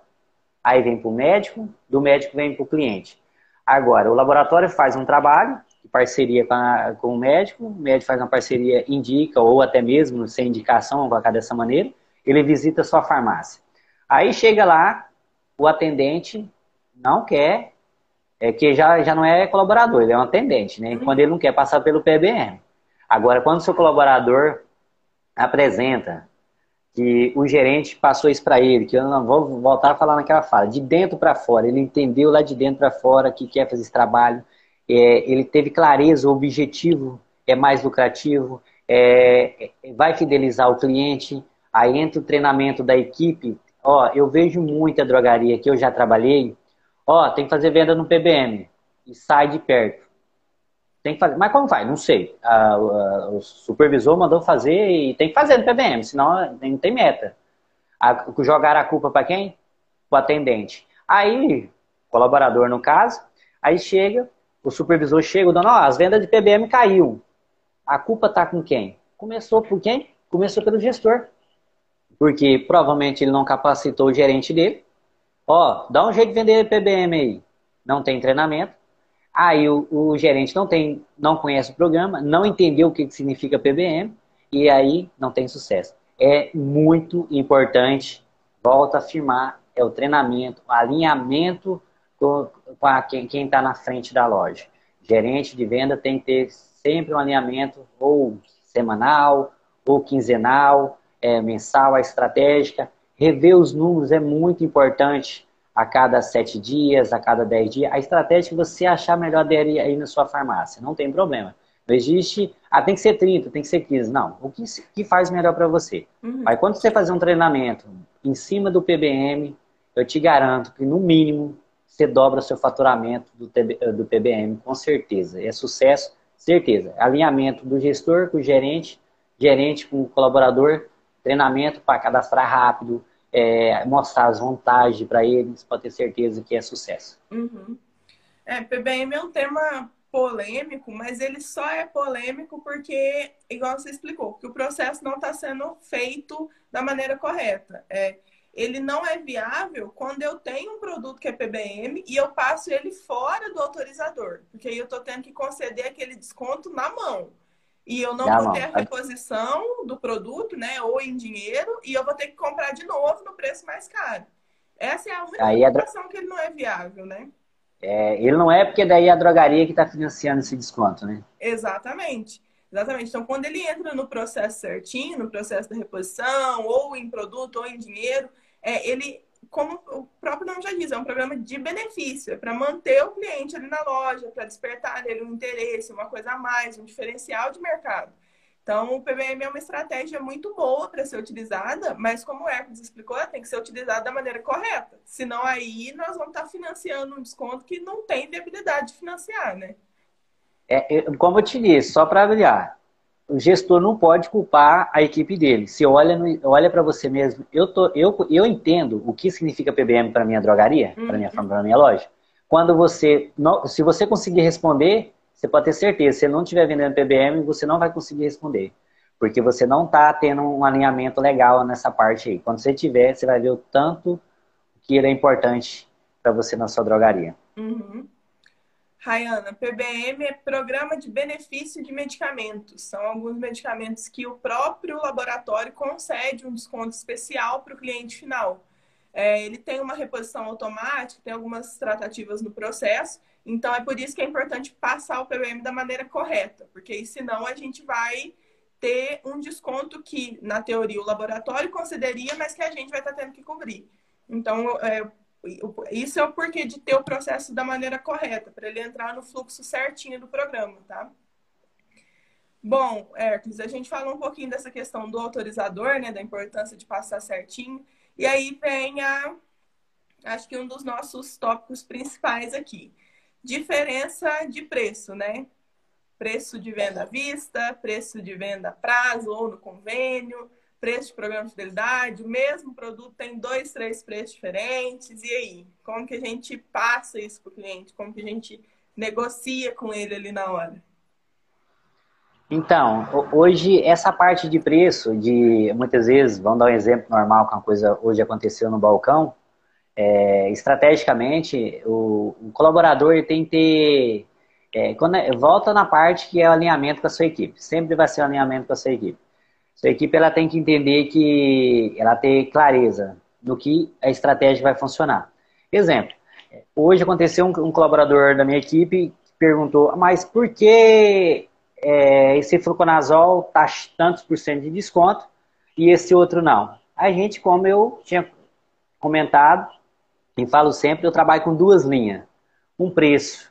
aí vem para o médico, do médico vem para o cliente. Agora, o laboratório faz um trabalho, parceria com, a, com o médico, o médico faz uma parceria, indica, ou até mesmo sem indicação, vai colocar dessa maneira, ele visita a sua farmácia. Aí chega lá, o atendente não quer, é que já, já não é colaborador, ele é um atendente, né? Quando ele não quer passar pelo PBM. Agora, quando o seu colaborador apresenta que o gerente passou isso para ele, que eu não vou voltar a falar naquela fala, de dentro para fora, ele entendeu lá de dentro para fora que quer fazer esse trabalho, é, ele teve clareza, o objetivo é mais lucrativo, é, vai fidelizar o cliente, aí entra o treinamento da equipe. Ó, eu vejo muita drogaria que eu já trabalhei, ó, tem que fazer venda no PBM e sai de perto. Tem que fazer, mas como faz? Não sei. A, a, o supervisor mandou fazer e tem que fazer no PBM, senão não tem meta. A, jogar a culpa para quem? O atendente. Aí, colaborador no caso, aí chega, o supervisor chega, dando, ó, as vendas de PBM caiu. A culpa está com quem? Começou por quem? Começou pelo gestor. Porque provavelmente ele não capacitou o gerente dele. Ó, dá um jeito de vender PBM aí. Não tem treinamento. Aí o, o gerente não tem, não conhece o programa, não entendeu o que significa PBM e aí não tem sucesso. É muito importante volto a afirmar, é o treinamento, o alinhamento com, a, quem está na frente da loja. Gerente de venda tem que ter sempre um alinhamento ou semanal, ou quinzenal, é, mensal, a estratégica. Rever os números é muito importante a cada sete dias, a cada dez dias. A estratégia que você achar melhor aderir aí na sua farmácia, não tem problema. Não existe, ah, tem que ser 30, tem que ser 15. Não, o que, que faz melhor para você. Uhum. Aí quando você fazer um treinamento em cima do PBM, eu te garanto que no mínimo você dobra seu faturamento do, do PBM, com certeza. É sucesso, certeza. Alinhamento do gestor com o gerente, gerente com o colaborador, treinamento para cadastrar rápido, é, mostrar as vantagens para eles, pode ter certeza que é sucesso. Uhum. É, PBM é um tema polêmico, mas ele só é polêmico porque, igual você explicou, que o processo não está sendo feito da maneira correta. É, ele não é viável quando eu tenho um produto que é PBM e eu passo ele fora do autorizador, porque aí eu estou tendo que conceder aquele desconto na mão. E eu não vou mão. ter a reposição do produto, né, ou em dinheiro, e eu vou ter que comprar de novo no preço mais caro. Essa é a única aí situação que ele não é viável, né? É, ele não é porque daí é a drogaria que está financiando esse desconto, né? Exatamente. Exatamente. Então, quando ele entra no processo certinho, no processo da reposição, ou em produto, ou em dinheiro, é, ele, como o próprio nome já diz, é um programa de benefício, é para manter o cliente ali na loja, para despertar nele um interesse, uma coisa a mais, um diferencial de mercado. Então, o PBM é uma estratégia muito boa para ser utilizada, mas como o Hércules explicou, ela tem que ser utilizada da maneira correta. Senão, aí nós vamos estar tá financiando um desconto que não tem viabilidade de financiar, né? É, como eu te disse, só para avaliar, o gestor não pode culpar a equipe dele. Se olha, olha para você mesmo, eu, tô, eu, eu entendo o que significa PBM para minha drogaria, uhum. para minha, pra minha loja. Quando você, não, se você conseguir responder, você pode ter certeza, se você não estiver vendendo PBM, você não vai conseguir responder. Porque você não está tendo um alinhamento legal nessa parte aí. Quando você tiver, você vai ver o tanto que ele é importante para você na sua drogaria. Uhum. Rayana, PBM é Programa de Benefício de Medicamentos. São alguns medicamentos que o próprio laboratório concede um desconto especial para o cliente final. É, ele tem uma reposição automática, tem algumas tratativas no processo, então é por isso que é importante passar o PBM da maneira correta, porque senão a gente vai ter um desconto que, na teoria, o laboratório concederia, mas que a gente vai estar tendo que cobrir. Então, é, isso é o porquê de ter o processo da maneira correta, para ele entrar no fluxo certinho do programa, tá? Bom, Hércules, a gente falou um pouquinho dessa questão do autorizador, né, da importância de passar certinho, e aí vem a, acho que um dos nossos tópicos principais aqui, diferença de preço, né? Preço de venda à vista, preço de venda a prazo ou no convênio, preço de programa de fidelidade, o mesmo produto tem dois, três preços diferentes. E aí? Como que a gente passa isso para o cliente? Como que a gente negocia com ele ali na hora? Então, hoje essa parte de preço, de muitas vezes, vamos dar um exemplo normal que uma coisa hoje aconteceu no balcão, é, estrategicamente, o, o, colaborador tem que ter. É, quando, é, volta na parte que é o alinhamento com a sua equipe. Sempre vai ser o alinhamento com a sua equipe. Sua equipe ela tem que entender que ela tem clareza no que a estratégia vai funcionar. Exemplo, hoje aconteceu um, um colaborador da minha equipe que perguntou, mas por que é, esse fluconazol está tantos por cento de desconto e esse outro não? A gente, como eu tinha comentado, e falo sempre, eu trabalho com duas linhas. Um preço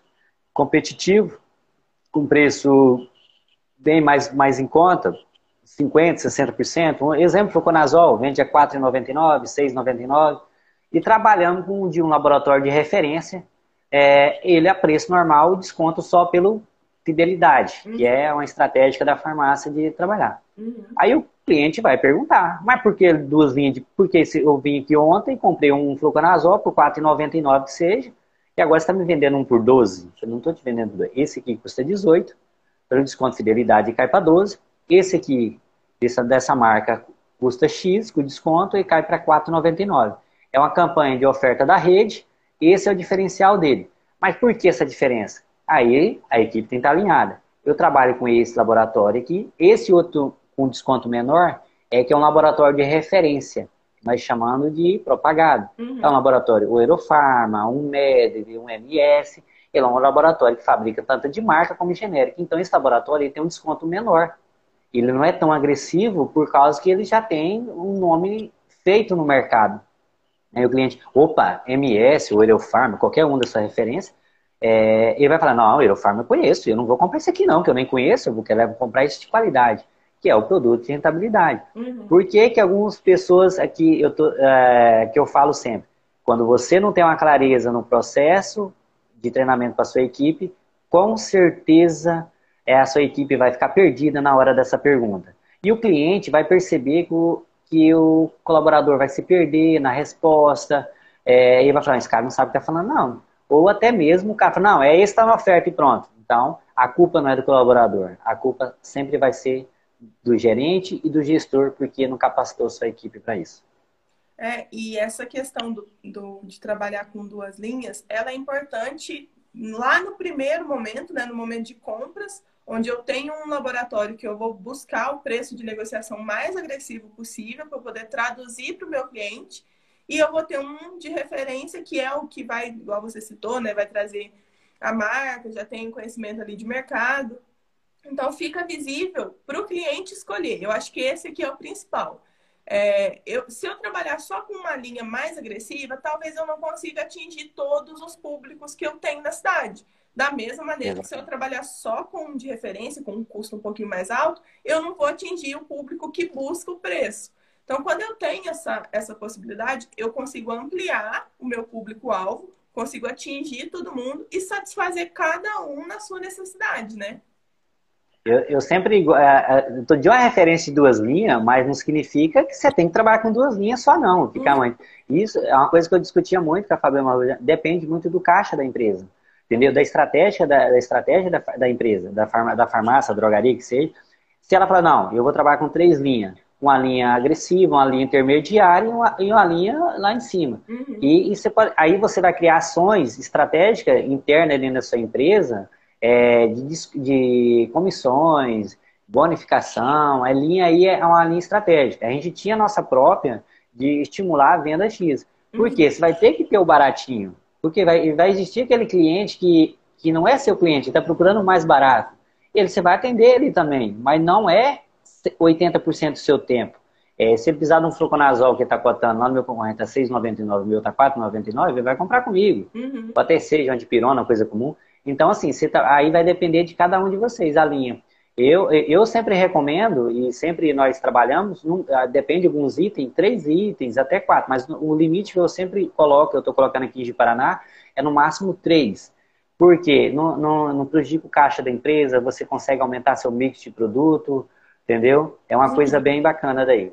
competitivo, com preço bem mais, mais em conta, 50%, 60%. Um exemplo, Fluconazol, vende a R$ 4,99, R$ 6,99. E trabalhando com de um laboratório de referência, é, ele a preço normal, desconto só pelo fidelidade, uhum. que é uma estratégia da farmácia de trabalhar. Uhum. Aí o cliente vai perguntar, mas por que duas linhas de. Por que eu vim aqui ontem, comprei um fluconazol por R$4,99 que seja, e agora você está me vendendo um por 12? Eu não estou te vendendo dois. Esse aqui custa 18, pelo desconto de fidelidade cai para 12. Esse aqui, dessa, dessa marca, custa X com desconto e cai para 4,99. É uma campanha de oferta da rede, esse é o diferencial dele. Mas por que essa diferença? Aí a equipe tem que estar alinhada. Eu trabalho com esse laboratório aqui, esse outro com desconto menor é que é um laboratório de referência. nós chamando de propagado. Uhum. É um laboratório, o Aerofarma, um MED, um MS, ele é um laboratório que fabrica tanto de marca como de genérico. Então, esse laboratório tem um desconto menor. Ele não é tão agressivo por causa que ele já tem um nome feito no mercado. Aí o cliente, opa, MS ou Aerofarma, qualquer um dessa referência, é, ele vai falar, não, Aerofarma eu conheço, eu não vou comprar esse aqui não, que eu nem conheço, eu vou querer comprar esse de qualidade que é o produto de rentabilidade. Uhum. Por que, que algumas pessoas aqui eu tô, é, que eu falo sempre, quando você não tem uma clareza no processo de treinamento para sua equipe, com certeza a sua equipe vai ficar perdida na hora dessa pergunta. E o cliente vai perceber que o, que o colaborador vai se perder na resposta, é, e vai falar, esse cara não sabe o que está falando, não. Ou até mesmo o cara fala, não, é esse está na oferta e pronto. Então, a culpa não é do colaborador, a culpa sempre vai ser do gerente e do gestor, porque não capacitou sua equipe para isso. É, e essa questão do, do, de trabalhar com duas linhas, ela é importante lá no primeiro momento, né, no momento de compras, onde eu tenho um laboratório que eu vou buscar o preço de negociação mais agressivo possível para poder traduzir para o meu cliente, e eu vou ter um de referência que é o que vai, igual você citou, né, vai trazer a marca, já tem conhecimento ali de mercado. Então, fica visível para o cliente escolher. Eu acho que esse aqui é o principal. É, eu, se eu trabalhar só com uma linha mais agressiva, talvez eu não consiga atingir todos os públicos que eu tenho na cidade. Da mesma maneira que se eu trabalhar só com um de referência, com um custo um pouquinho mais alto, eu não vou atingir o público que busca o preço. Então, quando eu tenho essa, essa possibilidade, eu consigo ampliar o meu público-alvo, consigo atingir todo mundo e satisfazer cada um na sua necessidade, né? Eu, eu sempre estou de uma referência de duas linhas, mas não significa que você tem que trabalhar com duas linhas só não. Ficar uhum. muito. Isso é uma coisa que eu discutia muito com a Fabiola. Depende muito do caixa da empresa, entendeu? Da estratégia da, da estratégia da, da, empresa, da, farma, da farmácia, drogaria que seja. Se ela falar não, eu vou trabalhar com três linhas, uma linha agressiva, uma linha intermediária e uma, e uma linha lá em cima. Uhum. E, e você pode, aí você vai criar ações estratégicas internas dentro da sua empresa é, de, de, comissões, bonificação, a linha aí é uma linha estratégica. A gente tinha a nossa própria de estimular a venda X. Por quê? Você vai ter que ter o baratinho. Porque vai, vai existir aquele cliente que, que não é seu cliente, está procurando o mais barato. Ele, você vai atender ele também, mas não é 80% do seu tempo. É, se ele precisar de um fluconazol que está cotando lá no meu concorrente a tá 6,99, o meu está 4,99, ele vai comprar comigo. Uhum. Ou até seja, antipirona, coisa comum. Então, assim, tá, aí vai depender de cada um de vocês, a linha. Eu, eu sempre recomendo, e sempre nós trabalhamos, num, ah, depende de alguns itens, três itens, até quatro, mas o limite que eu sempre coloco, eu estou colocando aqui de Paraná, é no máximo três. Por quê? Não, não, não prejudica o caixa da empresa, você consegue aumentar seu mix de produto, entendeu? É uma coisa bem bacana daí.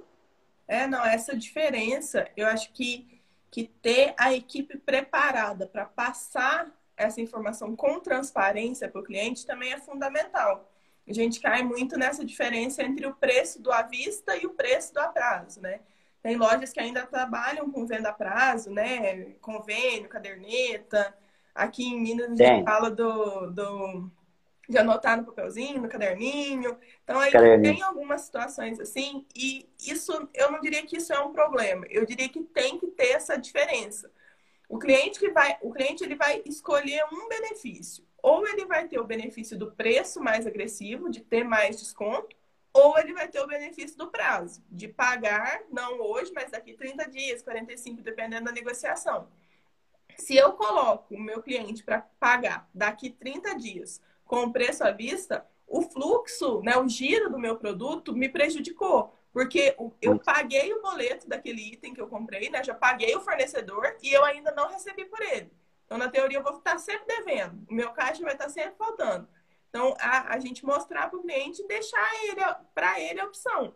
É, não, essa diferença, eu acho que, que ter a equipe preparada para passar essa informação com transparência para o cliente também é fundamental. A gente cai muito nessa diferença entre o preço do à vista e o preço do a prazo, né? Tem lojas que ainda trabalham com venda a prazo, né? Convênio, caderneta. Aqui em Minas a gente fala do, do de anotar no papelzinho, no caderninho. Então aí tem algumas situações assim, e isso eu não diria que isso é um problema. Eu diria que tem que ter essa diferença. O cliente que vai, o cliente ele vai escolher um benefício. Ou ele vai ter o benefício do preço mais agressivo, de ter mais desconto, ou ele vai ter o benefício do prazo, de pagar não hoje, mas daqui 30 dias, 45, dependendo da negociação. Se eu coloco o meu cliente para pagar daqui 30 dias com o preço à vista, o fluxo, né, o giro do meu produto me prejudicou. Porque eu paguei o boleto daquele item que eu comprei, né? Já paguei o fornecedor e eu ainda não recebi por ele. Então, na teoria, eu vou estar sempre devendo. O meu caixa vai estar sempre faltando. Então, a, a gente mostrar para o cliente e deixar ele, para ele a opção.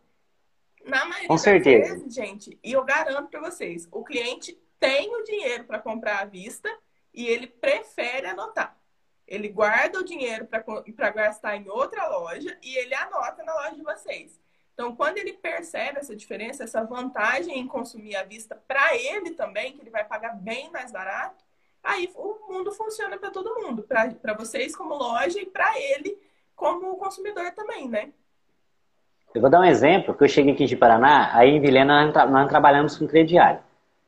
Na maioria Com certeza. vezes, gente, e eu garanto para vocês, o cliente tem o dinheiro para comprar à vista e ele prefere anotar. Ele guarda o dinheiro para gastar em outra loja e ele anota na loja de vocês. Então, quando ele percebe essa diferença, essa vantagem em consumir à vista para ele também, que ele vai pagar bem mais barato, aí o mundo funciona para todo mundo, para vocês como loja e para ele como consumidor também, né? Eu vou dar um exemplo, que eu cheguei aqui de Paraná, aí em Vilhena nós, trabalhamos com crediário.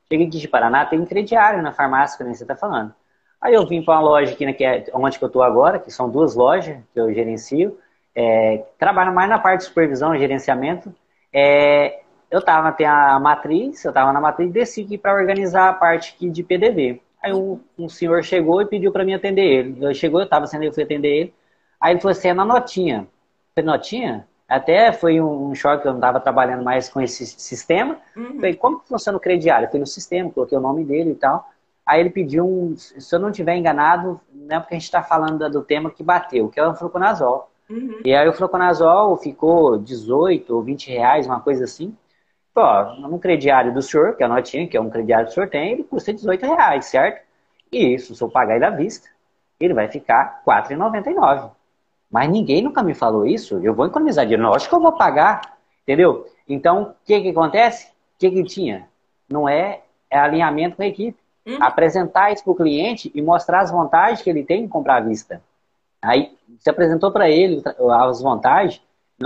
Cheguei aqui de Paraná, tem crediário na farmácia, que nem você está falando. Aí eu vim para uma loja aqui, né, que é onde que eu estou agora, que são duas lojas que eu gerencio. É, trabalho mais na parte de supervisão e gerenciamento. É, eu estava até a matriz, eu estava na matriz e decidi para organizar a parte aqui de PDV. Aí um, um senhor chegou e pediu para mim atender ele. Ele chegou, eu estava sendo eu fui atender ele. Aí ele falou assim, é na notinha. Eu falei, notinha? Até foi um, choque, eu não estava trabalhando mais com esse sistema. Uhum. Falei, como que funciona o crediário? Eu fui no sistema, coloquei o nome dele e tal. Aí ele pediu um, se eu não estiver enganado, não é porque a gente está falando do tema que bateu, que é o fluconazol. Uhum. E aí o fluconazol ficou 18 ou 20 reais, uma coisa assim. Pô, no crediário do senhor, que é a notinha, que é um crediário que o senhor tem, ele custa 18 reais, certo? E isso, se eu pagar ele à vista, ele vai ficar R$ 4,99. Mas ninguém nunca me falou isso. Eu vou economizar dinheiro. Acho que eu vou pagar. Entendeu? Então, o que, que acontece? O que, que tinha? Não é, é alinhamento com a equipe. Uhum. Apresentar isso para o cliente e mostrar as vantagens que ele tem em comprar à vista. Aí, você apresentou para ele as vantagens,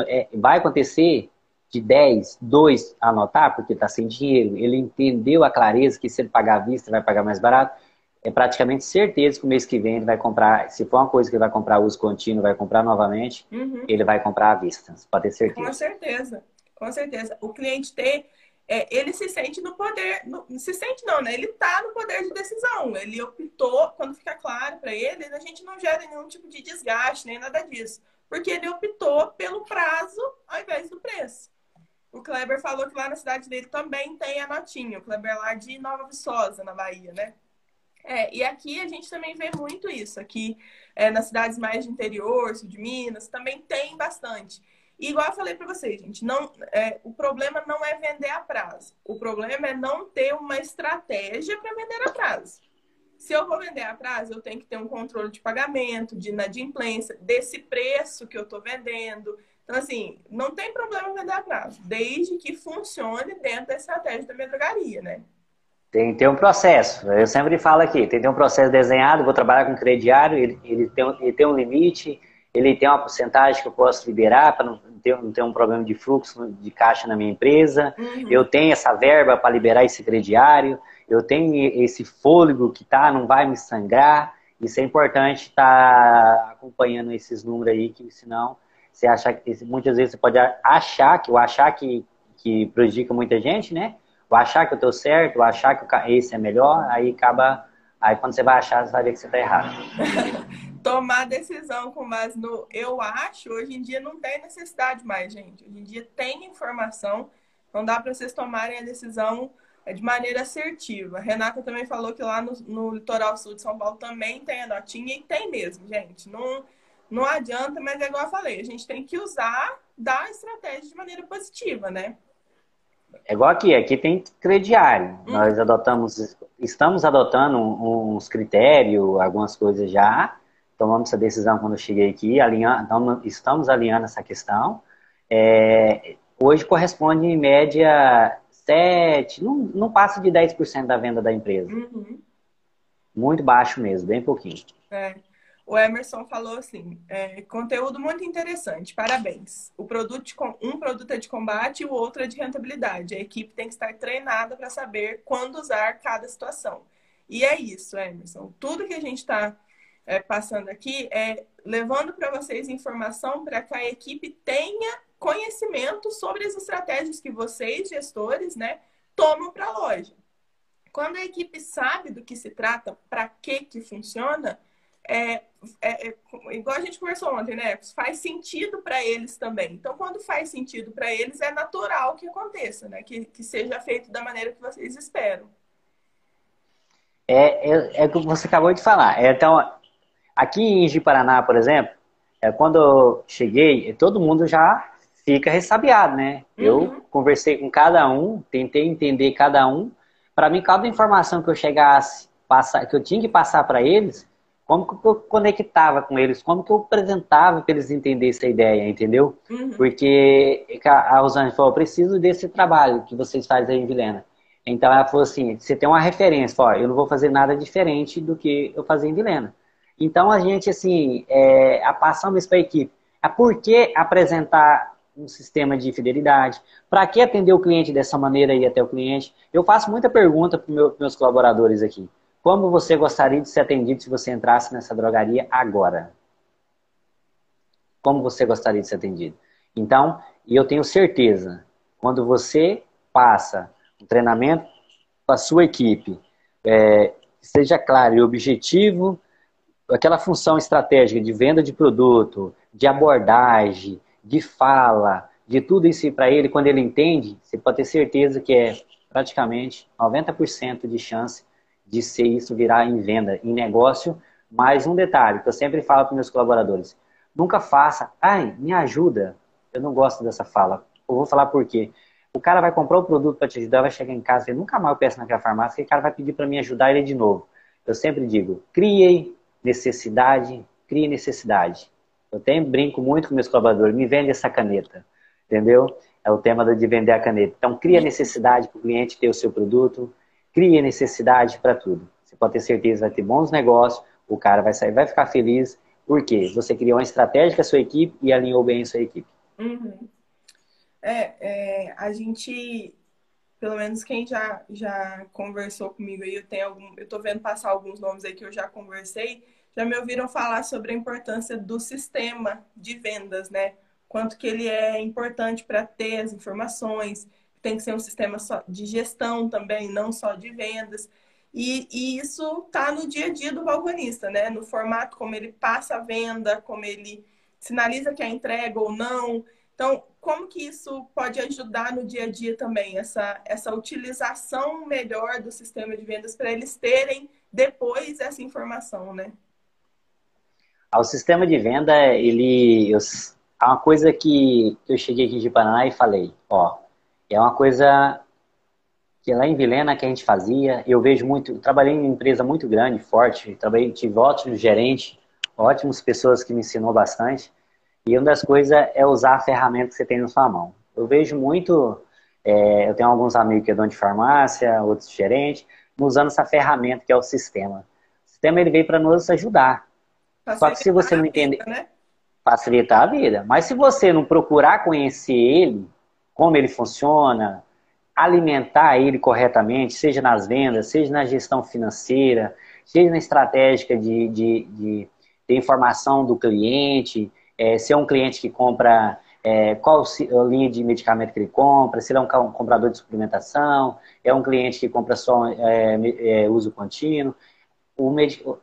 é, vai acontecer de 10, 2 anotar, porque está sem dinheiro, ele entendeu a clareza que se ele pagar à vista vai pagar mais barato é praticamente certeza que o mês que vem ele vai comprar, se for uma coisa que ele vai comprar uso contínuo, vai comprar novamente, uhum. ele vai comprar à vista. Você pode ter certeza. Com certeza, com certeza. O cliente tem, é, ele se sente no poder, no, se sente não, né? Ele está no poder de decisão. Ele optou, quando fica claro para ele, a gente não gera nenhum tipo de desgaste, nem nada disso. Porque ele optou pelo prazo ao invés do preço. O Kleber falou que lá na cidade dele também tem a notinha. O Kleber lá de Nova Viçosa, na Bahia, né? É, e aqui a gente também vê muito isso. Aqui é, nas cidades mais de interior, sul de Minas, também tem bastante. E igual eu falei para vocês, gente, não, é, o problema não é vender a prazo. O problema é não ter uma estratégia para vender a prazo. Se eu vou vender a prazo, eu tenho que ter um controle de pagamento, de inadimplência, desse preço que eu estou vendendo. Então, assim, não tem problema vender a prazo, desde que funcione dentro da estratégia da minha drogaria, né? Tem que ter um processo. Eu sempre falo aqui, tem que ter um processo desenhado, vou trabalhar com crediário, ele, ele, tem, ele tem um limite, ele tem uma porcentagem que eu posso liberar para não ter, não ter um problema de fluxo de caixa na minha empresa. Uhum. Eu tenho essa verba para liberar esse crediário, eu tenho esse fôlego que tá, não vai me sangrar. Isso é importante estar tá acompanhando esses números aí, que senão você acha que muitas vezes você pode achar que o achar que, que prejudica muita gente, né? o achar que eu estou certo, o achar que esse é melhor, aí acaba. Aí quando você vai achar, você vai ver que você está errado. Tomar decisão com base no eu acho, hoje em dia não tem necessidade mais, gente. Hoje em dia tem informação, não dá para vocês tomarem a decisão é, de maneira assertiva. A Renata também falou que lá no, no, litoral sul de São Paulo também tem a notinha e tem mesmo, gente. Não, não adianta, mas é igual eu falei, a gente tem que usar da estratégia de maneira positiva, né? É igual aqui, aqui tem crediário. Hum. Nós adotamos, estamos adotando uns critérios, algumas coisas já. Tomamos essa decisão quando eu cheguei aqui, alinhando, estamos alinhando essa questão. É, hoje corresponde em média 7, não, não passa de 10% da venda da empresa. Uhum. Muito baixo mesmo, bem pouquinho. É. O Emerson falou assim: é, conteúdo muito interessante, parabéns. O produto de, um produto é de combate e o outro é de rentabilidade. A equipe tem que estar treinada para saber quando usar cada situação. E é isso, Emerson. Tudo que a gente está é, passando aqui é levando para vocês informação para que a equipe tenha conhecimento sobre as estratégias que vocês, gestores, né, tomam para a loja. Quando a equipe sabe do que se trata, para que que funciona, é, é, é, igual a gente conversou ontem, né? Faz sentido para eles também. Então, quando faz sentido para eles, é natural que aconteça, né? Que, que seja feito da maneira que vocês esperam. É, é, é o que você acabou de falar. É, então, aqui em Ji-Paraná, por exemplo, é, quando eu cheguei, todo mundo já fica ressabiado, né? Uhum. Eu conversei com cada um, tentei entender cada um. Para mim, cada informação que eu chegasse, passar, que eu tinha que passar para eles, como que eu conectava com eles, como que eu apresentava para eles entenderem essa ideia, entendeu? Uhum. Porque a Rosane falou, preciso desse trabalho que vocês fazem aí em Vilena. Então ela falou assim, você tem uma referência, ó, eu não vou fazer nada diferente do que eu fazia em Vilena. Então a gente, assim, é, passamos isso para a equipe. É por que apresentar um sistema de fidelidade. Para que atender o cliente dessa maneira e até o cliente? Eu faço muita pergunta para meu, meus colaboradores aqui. Como você gostaria de ser atendido se você entrasse nessa drogaria agora? Como você gostaria de ser atendido? Então, e eu tenho certeza, quando você passa um treinamento com a sua equipe, é, seja claro e objetivo, aquela função estratégica de venda de produto, de abordagem, de fala, de tudo isso para ele, quando ele entende, você pode ter certeza que é praticamente 90% de chance de ser isso virar em venda, em negócio. Mais um detalhe que eu sempre falo para meus colaboradores: nunca faça, ai, me ajuda. Eu não gosto dessa fala. Eu vou falar por quê. O cara vai comprar o produto para te ajudar, vai chegar em casa e nunca mais eu peço naquela farmácia, e o cara vai pedir para me ajudar ele de novo. Eu sempre digo: crie necessidade, crie necessidade. Eu sempre brinco muito com meus colaboradores, me vende essa caneta, entendeu? É o tema de vender a caneta. Então, cria necessidade para o cliente ter o seu produto, cria necessidade para tudo. Você pode ter certeza, vai ter bons negócios, o cara vai sair, vai ficar feliz, porque você criou uma estratégia com a sua equipe e alinhou bem a sua equipe. Uhum. É, é, a gente, pelo menos quem já, já conversou comigo aí, eu tenho algum, eu tô vendo passar alguns nomes aí que eu já conversei, já me ouviram falar sobre a importância do sistema de vendas, né? Quanto que ele é importante para ter as informações, tem que ser um sistema de gestão também, não só de vendas. E, e isso está no dia a dia do balconista, né? No formato como ele passa a venda, como ele sinaliza que é entrega ou não. Então, como que isso pode ajudar no dia a dia também, essa, essa utilização melhor do sistema de vendas para eles terem depois essa informação, né? O sistema de venda, ele eu, uma coisa que eu cheguei aqui de Paraná e falei, ó, é uma coisa que lá em Vilena que a gente fazia, eu vejo muito, eu trabalhei em uma empresa muito grande, forte, trabalhei, tive ótimos gerentes, ótimas pessoas que me ensinou bastante, e uma das coisas é usar a ferramenta que você tem na sua mão. Eu vejo muito, é, eu tenho alguns amigos que é dono de farmácia, outros gerentes, usando essa ferramenta que é o sistema. O sistema ele veio para nos ajudar, só que se você não entender. Né? Facilitar a vida. Mas se você não procurar conhecer ele, como ele funciona, alimentar ele corretamente, seja nas vendas, seja na gestão financeira, seja na estratégia de, de, de, de informação do cliente, é, se é um cliente que compra é, qual a linha de medicamento que ele compra, se ele é um comprador de suplementação, é um cliente que compra só é, é uso contínuo o,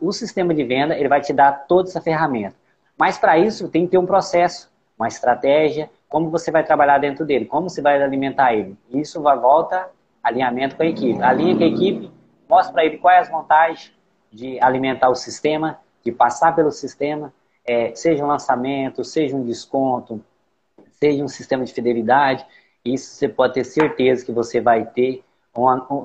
o sistema de venda ele vai te dar toda essa ferramenta. Mas para isso tem que ter um processo, uma estratégia, como você vai trabalhar dentro dele, como você vai alimentar ele. Isso vai volta alinhamento com a equipe. Alinha com a equipe, mostra para ele quais as vantagens de alimentar o sistema, de passar pelo sistema, é, seja um lançamento, seja um desconto, seja um sistema de fidelidade. Isso você pode ter certeza que você vai ter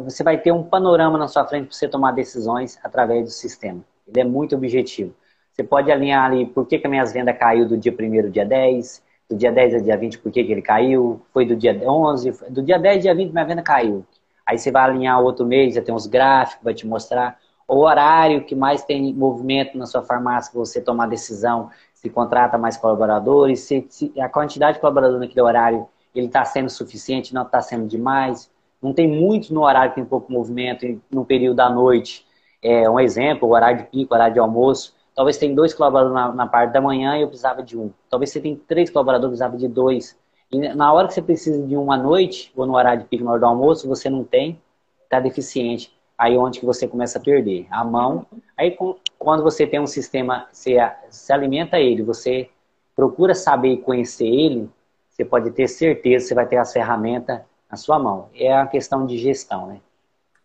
você vai ter um panorama na sua frente para você tomar decisões através do sistema. Ele é muito objetivo. Você pode alinhar ali por que, que minhas vendas caiu do dia 1 ao dia 10, do dia 10 ao dia 20, por que, ele caiu, foi do dia 11, do dia 10 ao dia 20 minha venda caiu. Aí você vai alinhar outro mês, já tem uns gráficos, vai te mostrar o horário que mais tem movimento na sua farmácia para você tomar decisão, se contrata mais colaboradores, se, se a quantidade de colaboradores naquele horário ele está sendo suficiente, não está sendo demais não tem muitos no horário que tem pouco movimento, no período da noite. É, um exemplo, o horário de pico, o horário de almoço. Talvez tem dois colaboradores na, na, parte da manhã e eu precisava de um. Talvez você tem três colaboradores, e precisava de dois. E na hora que você precisa de um à noite, ou no horário de pico, na hora do almoço, você não tem, está deficiente. Aí é onde que você começa a perder a mão. Aí quando você tem um sistema, você se alimenta ele, você procura saber e conhecer ele, você pode ter certeza que você vai ter as ferramentas na sua mão. É a questão de gestão, né?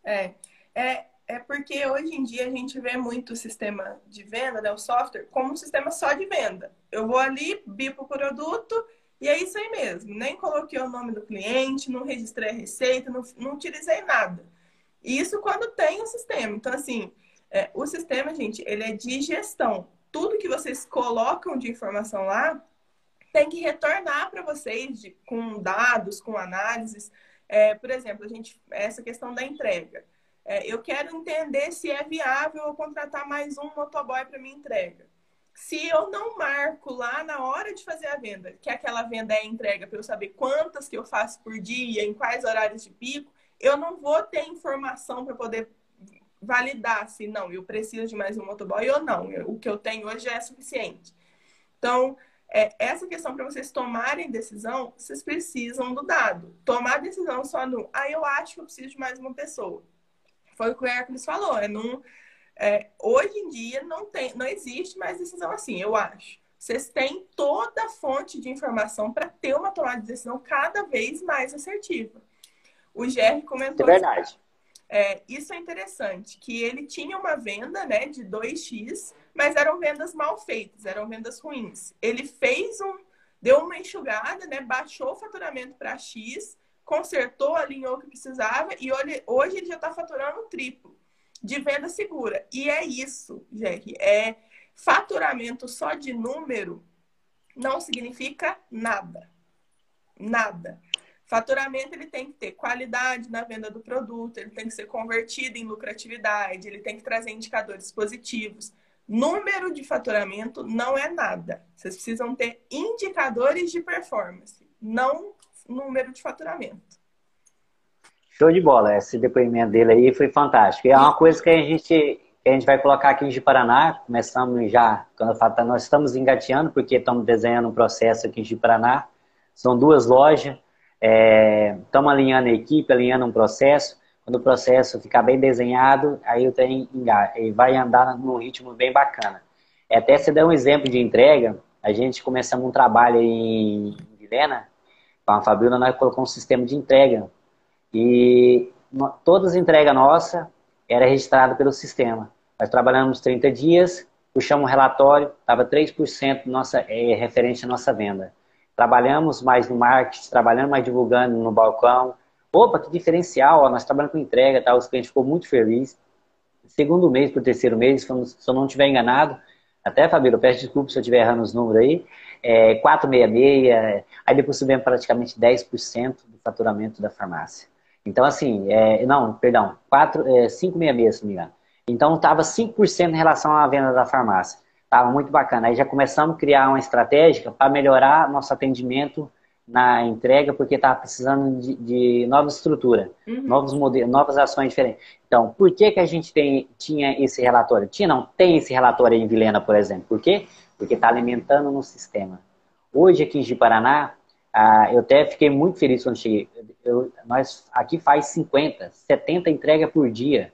É. É, é porque hoje em dia a gente vê muito o sistema de venda, né, o software, como um sistema só de venda. Eu vou ali, bipo o produto e é isso aí mesmo. Nem coloquei o nome do cliente, não registrei a receita, não, não utilizei nada. Isso quando tem o sistema. Então, assim, é, o sistema, gente, ele é de gestão. Tudo que vocês colocam de informação lá tem que retornar para vocês de, com dados, com análises. É, por exemplo, a gente, essa questão da entrega. É, eu quero entender se é viável eu contratar mais um motoboy para minha entrega. se eu não marco lá na hora de fazer a venda, que aquela venda é entrega para eu saber quantas que eu faço por dia, em quais horários de pico, eu não vou ter informação para poder validar se não, eu preciso de mais um motoboy ou não. O que eu tenho hoje é suficiente. Então, é, essa questão para vocês tomarem decisão, vocês precisam do dado. Tomar decisão só no, ah, eu acho que eu preciso de mais uma pessoa. Foi o que o Hércules falou, é num é, hoje em dia não, tem, não existe mais decisão assim, eu acho. Vocês têm toda a fonte de informação para ter uma tomada de decisão cada vez mais assertiva. O Jerry comentou. É verdade. É, isso é interessante, que ele tinha uma venda né, de 2x, mas eram vendas mal feitas, eram vendas ruins. Ele fez um, deu uma enxugada, né, baixou o faturamento para X, consertou, alinhou o que precisava e hoje ele já está faturando triplo de venda segura. E é isso, Jerry. É faturamento só de número não significa nada. Nada. Faturamento ele tem que ter qualidade na venda do produto, ele tem que ser convertido em lucratividade, ele tem que trazer indicadores positivos. Número de faturamento não é nada. Vocês precisam ter indicadores de performance, não número de faturamento. Show de bola. Esse depoimento dele aí foi fantástico. E é uma coisa que a gente, a gente vai colocar aqui em Paraná. Começamos já, quando falo, nós estamos engateando, porque estamos desenhando um processo aqui em Paraná. São duas lojas. É, estamos alinhando a equipe, alinhando um processo. Quando o processo ficar bem desenhado, aí o trem vai andar num ritmo bem bacana. É, até se der um exemplo de entrega, a gente começamos um trabalho em Vilena, com a Fabiola, nós colocamos um sistema de entrega e todas as entregas nossa era registrada pelo sistema. Nós trabalhamos 30 dias, puxamos um relatório, estava 3% nossa, é, referente à nossa venda. Trabalhamos mais no marketing, trabalhamos mais divulgando no balcão. Opa, que diferencial, ó, nós trabalhamos com entrega, tá? os clientes ficou muito felizes. Segundo mês para o terceiro mês, se eu não estiver enganado, até, Fabíola, peço desculpa se eu estiver errando os números aí, é, 466, aí depois subimos praticamente 10% do faturamento da farmácia. Então, assim, é, não, perdão, 4, é, 566, se não me engano. Então, estava 5% em relação à venda da farmácia. Estava muito bacana. Aí já começamos a criar uma estratégia para melhorar nosso atendimento na entrega, porque estava precisando de, de, nova estrutura, uhum. novos modelos, novas ações diferentes. Então, por que, que a gente tem, tinha esse relatório? Tinha, não, tem esse relatório em Vilena, por exemplo. Por quê? Porque está alimentando no sistema. Hoje, aqui em Paraná, ah, eu até fiquei muito feliz quando cheguei. Eu, nós aqui faz 50, 70 entregas por dia.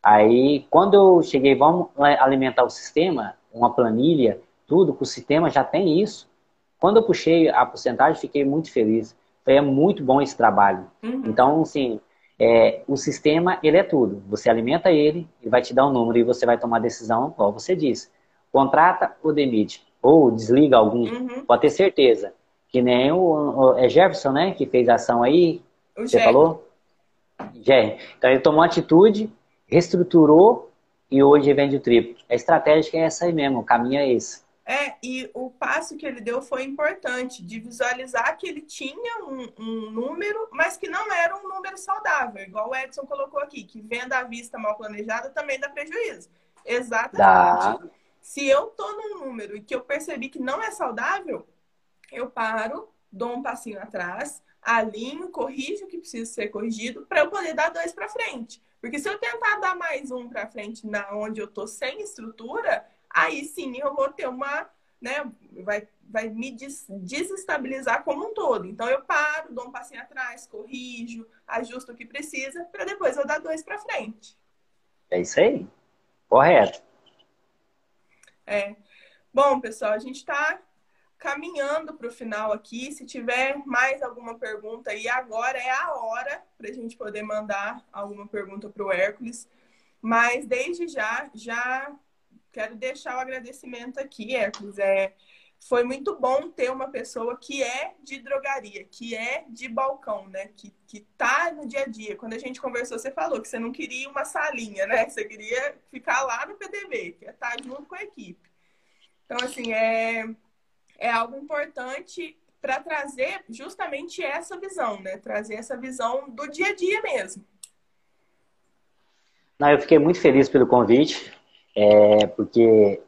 Aí, quando eu cheguei, vamos alimentar o sistema, uma planilha, tudo, o sistema já tem isso. Quando eu puxei a porcentagem, fiquei muito feliz. Foi é muito bom esse trabalho. Uhum. Então, assim, é, o sistema, ele é tudo. Você alimenta ele, ele vai te dar um número e você vai tomar decisão, como você disse. Contrata ou demite. Ou desliga algum. Uhum. Pode ter certeza que nem o, o é Jefferson, né, que fez a ação aí, o você Jerry. falou? Jerry. Então ele tomou atitude, reestruturou e hoje vende o triplo. A estratégia é essa aí mesmo, o caminho é esse. É, e o passo que ele deu foi importante, de visualizar que ele tinha um, um, número, mas que não era um número saudável, igual o Edson colocou aqui, que venda à vista mal planejada também dá prejuízo. Exatamente. Dá. Se eu tô num número e que eu percebi que não é saudável, eu paro, dou um passinho atrás, alinho, corrijo o que precisa ser corrigido para eu poder dar dois para frente. Porque se eu tentar dar mais um para frente na onde eu tô sem estrutura, aí sim eu vou ter uma, né, vai, vai me des desestabilizar como um todo. Então eu paro, dou um passinho atrás, corrijo, ajusto o que precisa para depois eu dar dois para frente. É isso aí. Correto. É. Bom, pessoal, a gente está caminhando para o final aqui. Se tiver mais alguma pergunta aí, agora é a hora para a gente poder mandar alguma pergunta para o Hércules. Mas desde já, já quero deixar o agradecimento aqui, Hércules. É, foi muito bom ter uma pessoa que é de drogaria, que é de balcão, né? Que, que tá no dia a dia. Quando a gente conversou, você falou que você não queria uma salinha, né? Você queria ficar lá no PDV, que é estar junto com a equipe. Então, assim, é, é algo importante para trazer justamente essa visão, né? Trazer essa visão do dia a dia mesmo. Não, eu fiquei muito feliz pelo convite, é, porque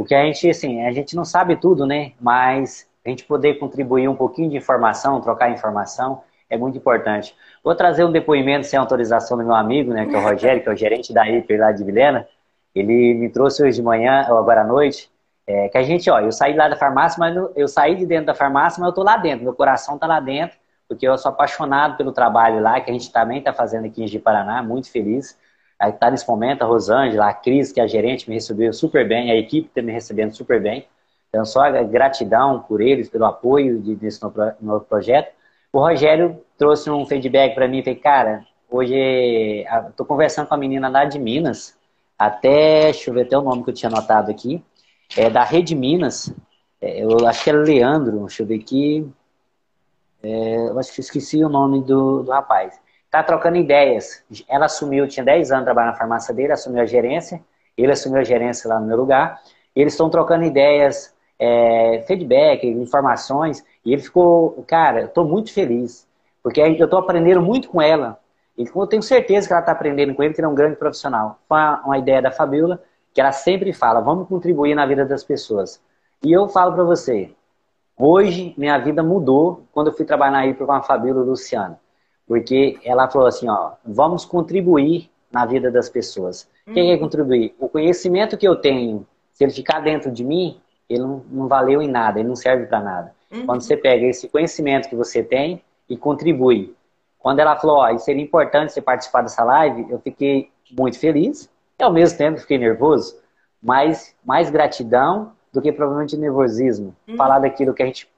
O que a gente, assim, a gente não sabe tudo, né? Mas a gente poder contribuir um pouquinho de informação, trocar informação, é muito importante. Vou trazer um depoimento sem autorização do meu amigo, né, que é o Rogério, que é o gerente da Hiper lá de Vilena. Ele me trouxe hoje de manhã, ou agora à noite, é, que a gente, ó, eu saí lá da farmácia, mas eu saí de dentro da farmácia, mas eu tô lá dentro, meu coração tá lá dentro, porque eu sou apaixonado pelo trabalho lá, que a gente também está fazendo aqui em Paraná, muito feliz. Aí tá nesse momento a Rosângela, a Cris, que é a gerente, me recebeu super bem, a equipe está me recebendo super bem. Então, só gratidão por eles, pelo apoio de, desse novo, novo projeto. O Rogério trouxe um feedback para mim falei, cara, hoje estou conversando com a menina lá de Minas, até, deixa eu ver até o nome que eu tinha anotado aqui, é da Rede Minas, é, eu acho que é Leandro, deixa eu ver aqui, é, eu acho que esqueci o nome do, do rapaz. Tá trocando ideias. Ela assumiu, tinha 10 anos trabalhando na farmácia dele, assumiu a gerência, ele assumiu a gerência lá no meu lugar. Eles estão trocando ideias, é, feedback, informações, e ele ficou, cara, eu tô muito feliz, porque eu tô aprendendo muito com ela. E eu tenho certeza que ela está aprendendo com ele, que ele é um grande profissional. Foi uma, ideia da Fabiola, que ela sempre fala, vamos contribuir na vida das pessoas. E eu falo para você, Hoje, minha vida mudou quando eu fui trabalhar aí com a Fabíola Luciana. Porque ela falou assim, ó, vamos contribuir na vida das pessoas. Uhum. Quem é contribuir? O conhecimento que eu tenho, se ele ficar dentro de mim, ele não, não valeu em nada, ele não serve para nada. Uhum. Quando você pega esse conhecimento que você tem e contribui. Quando ela falou, ó, seria importante você participar dessa live, eu fiquei muito feliz e ao mesmo tempo fiquei nervoso, mas mais gratidão do que provavelmente nervosismo. Uhum. Falar daquilo que a gente,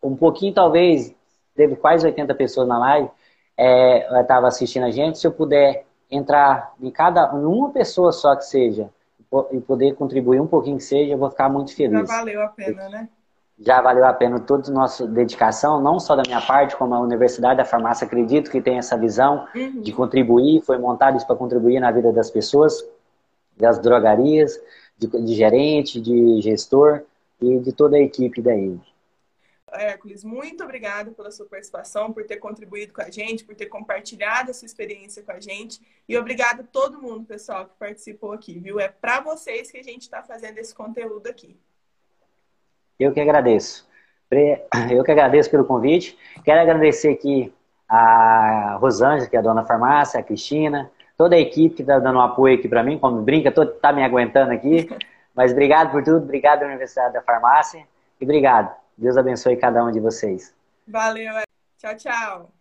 um pouquinho talvez, teve quase 80 pessoas na live, é, estava assistindo a gente, se eu puder entrar em cada, em uma pessoa só que seja, e poder contribuir um pouquinho que seja, eu vou ficar muito feliz. Já valeu a pena, né? Já valeu a pena toda a nossa dedicação, não só da minha parte, como a Universidade da Farmácia, acredito que tem essa visão uhum. de contribuir, foi montado isso para contribuir na vida das pessoas, das drogarias, de, de gerente, de gestor e de toda a equipe daí. Hércules, muito obrigada pela sua participação, por ter contribuído com a gente, por ter compartilhado a sua experiência com a gente. E obrigado a todo mundo, pessoal, que participou aqui, viu? É para vocês que a gente está fazendo esse conteúdo aqui. Eu que agradeço. Eu que agradeço pelo convite. Quero agradecer aqui a Rosângela, que é a dona farmácia, a Cristina, toda a equipe que está dando um apoio aqui para mim, como brinca, está me aguentando aqui. Mas obrigado por tudo, obrigado Universidade da Farmácia e obrigado. Deus abençoe cada um de vocês. Valeu, tchau, tchau.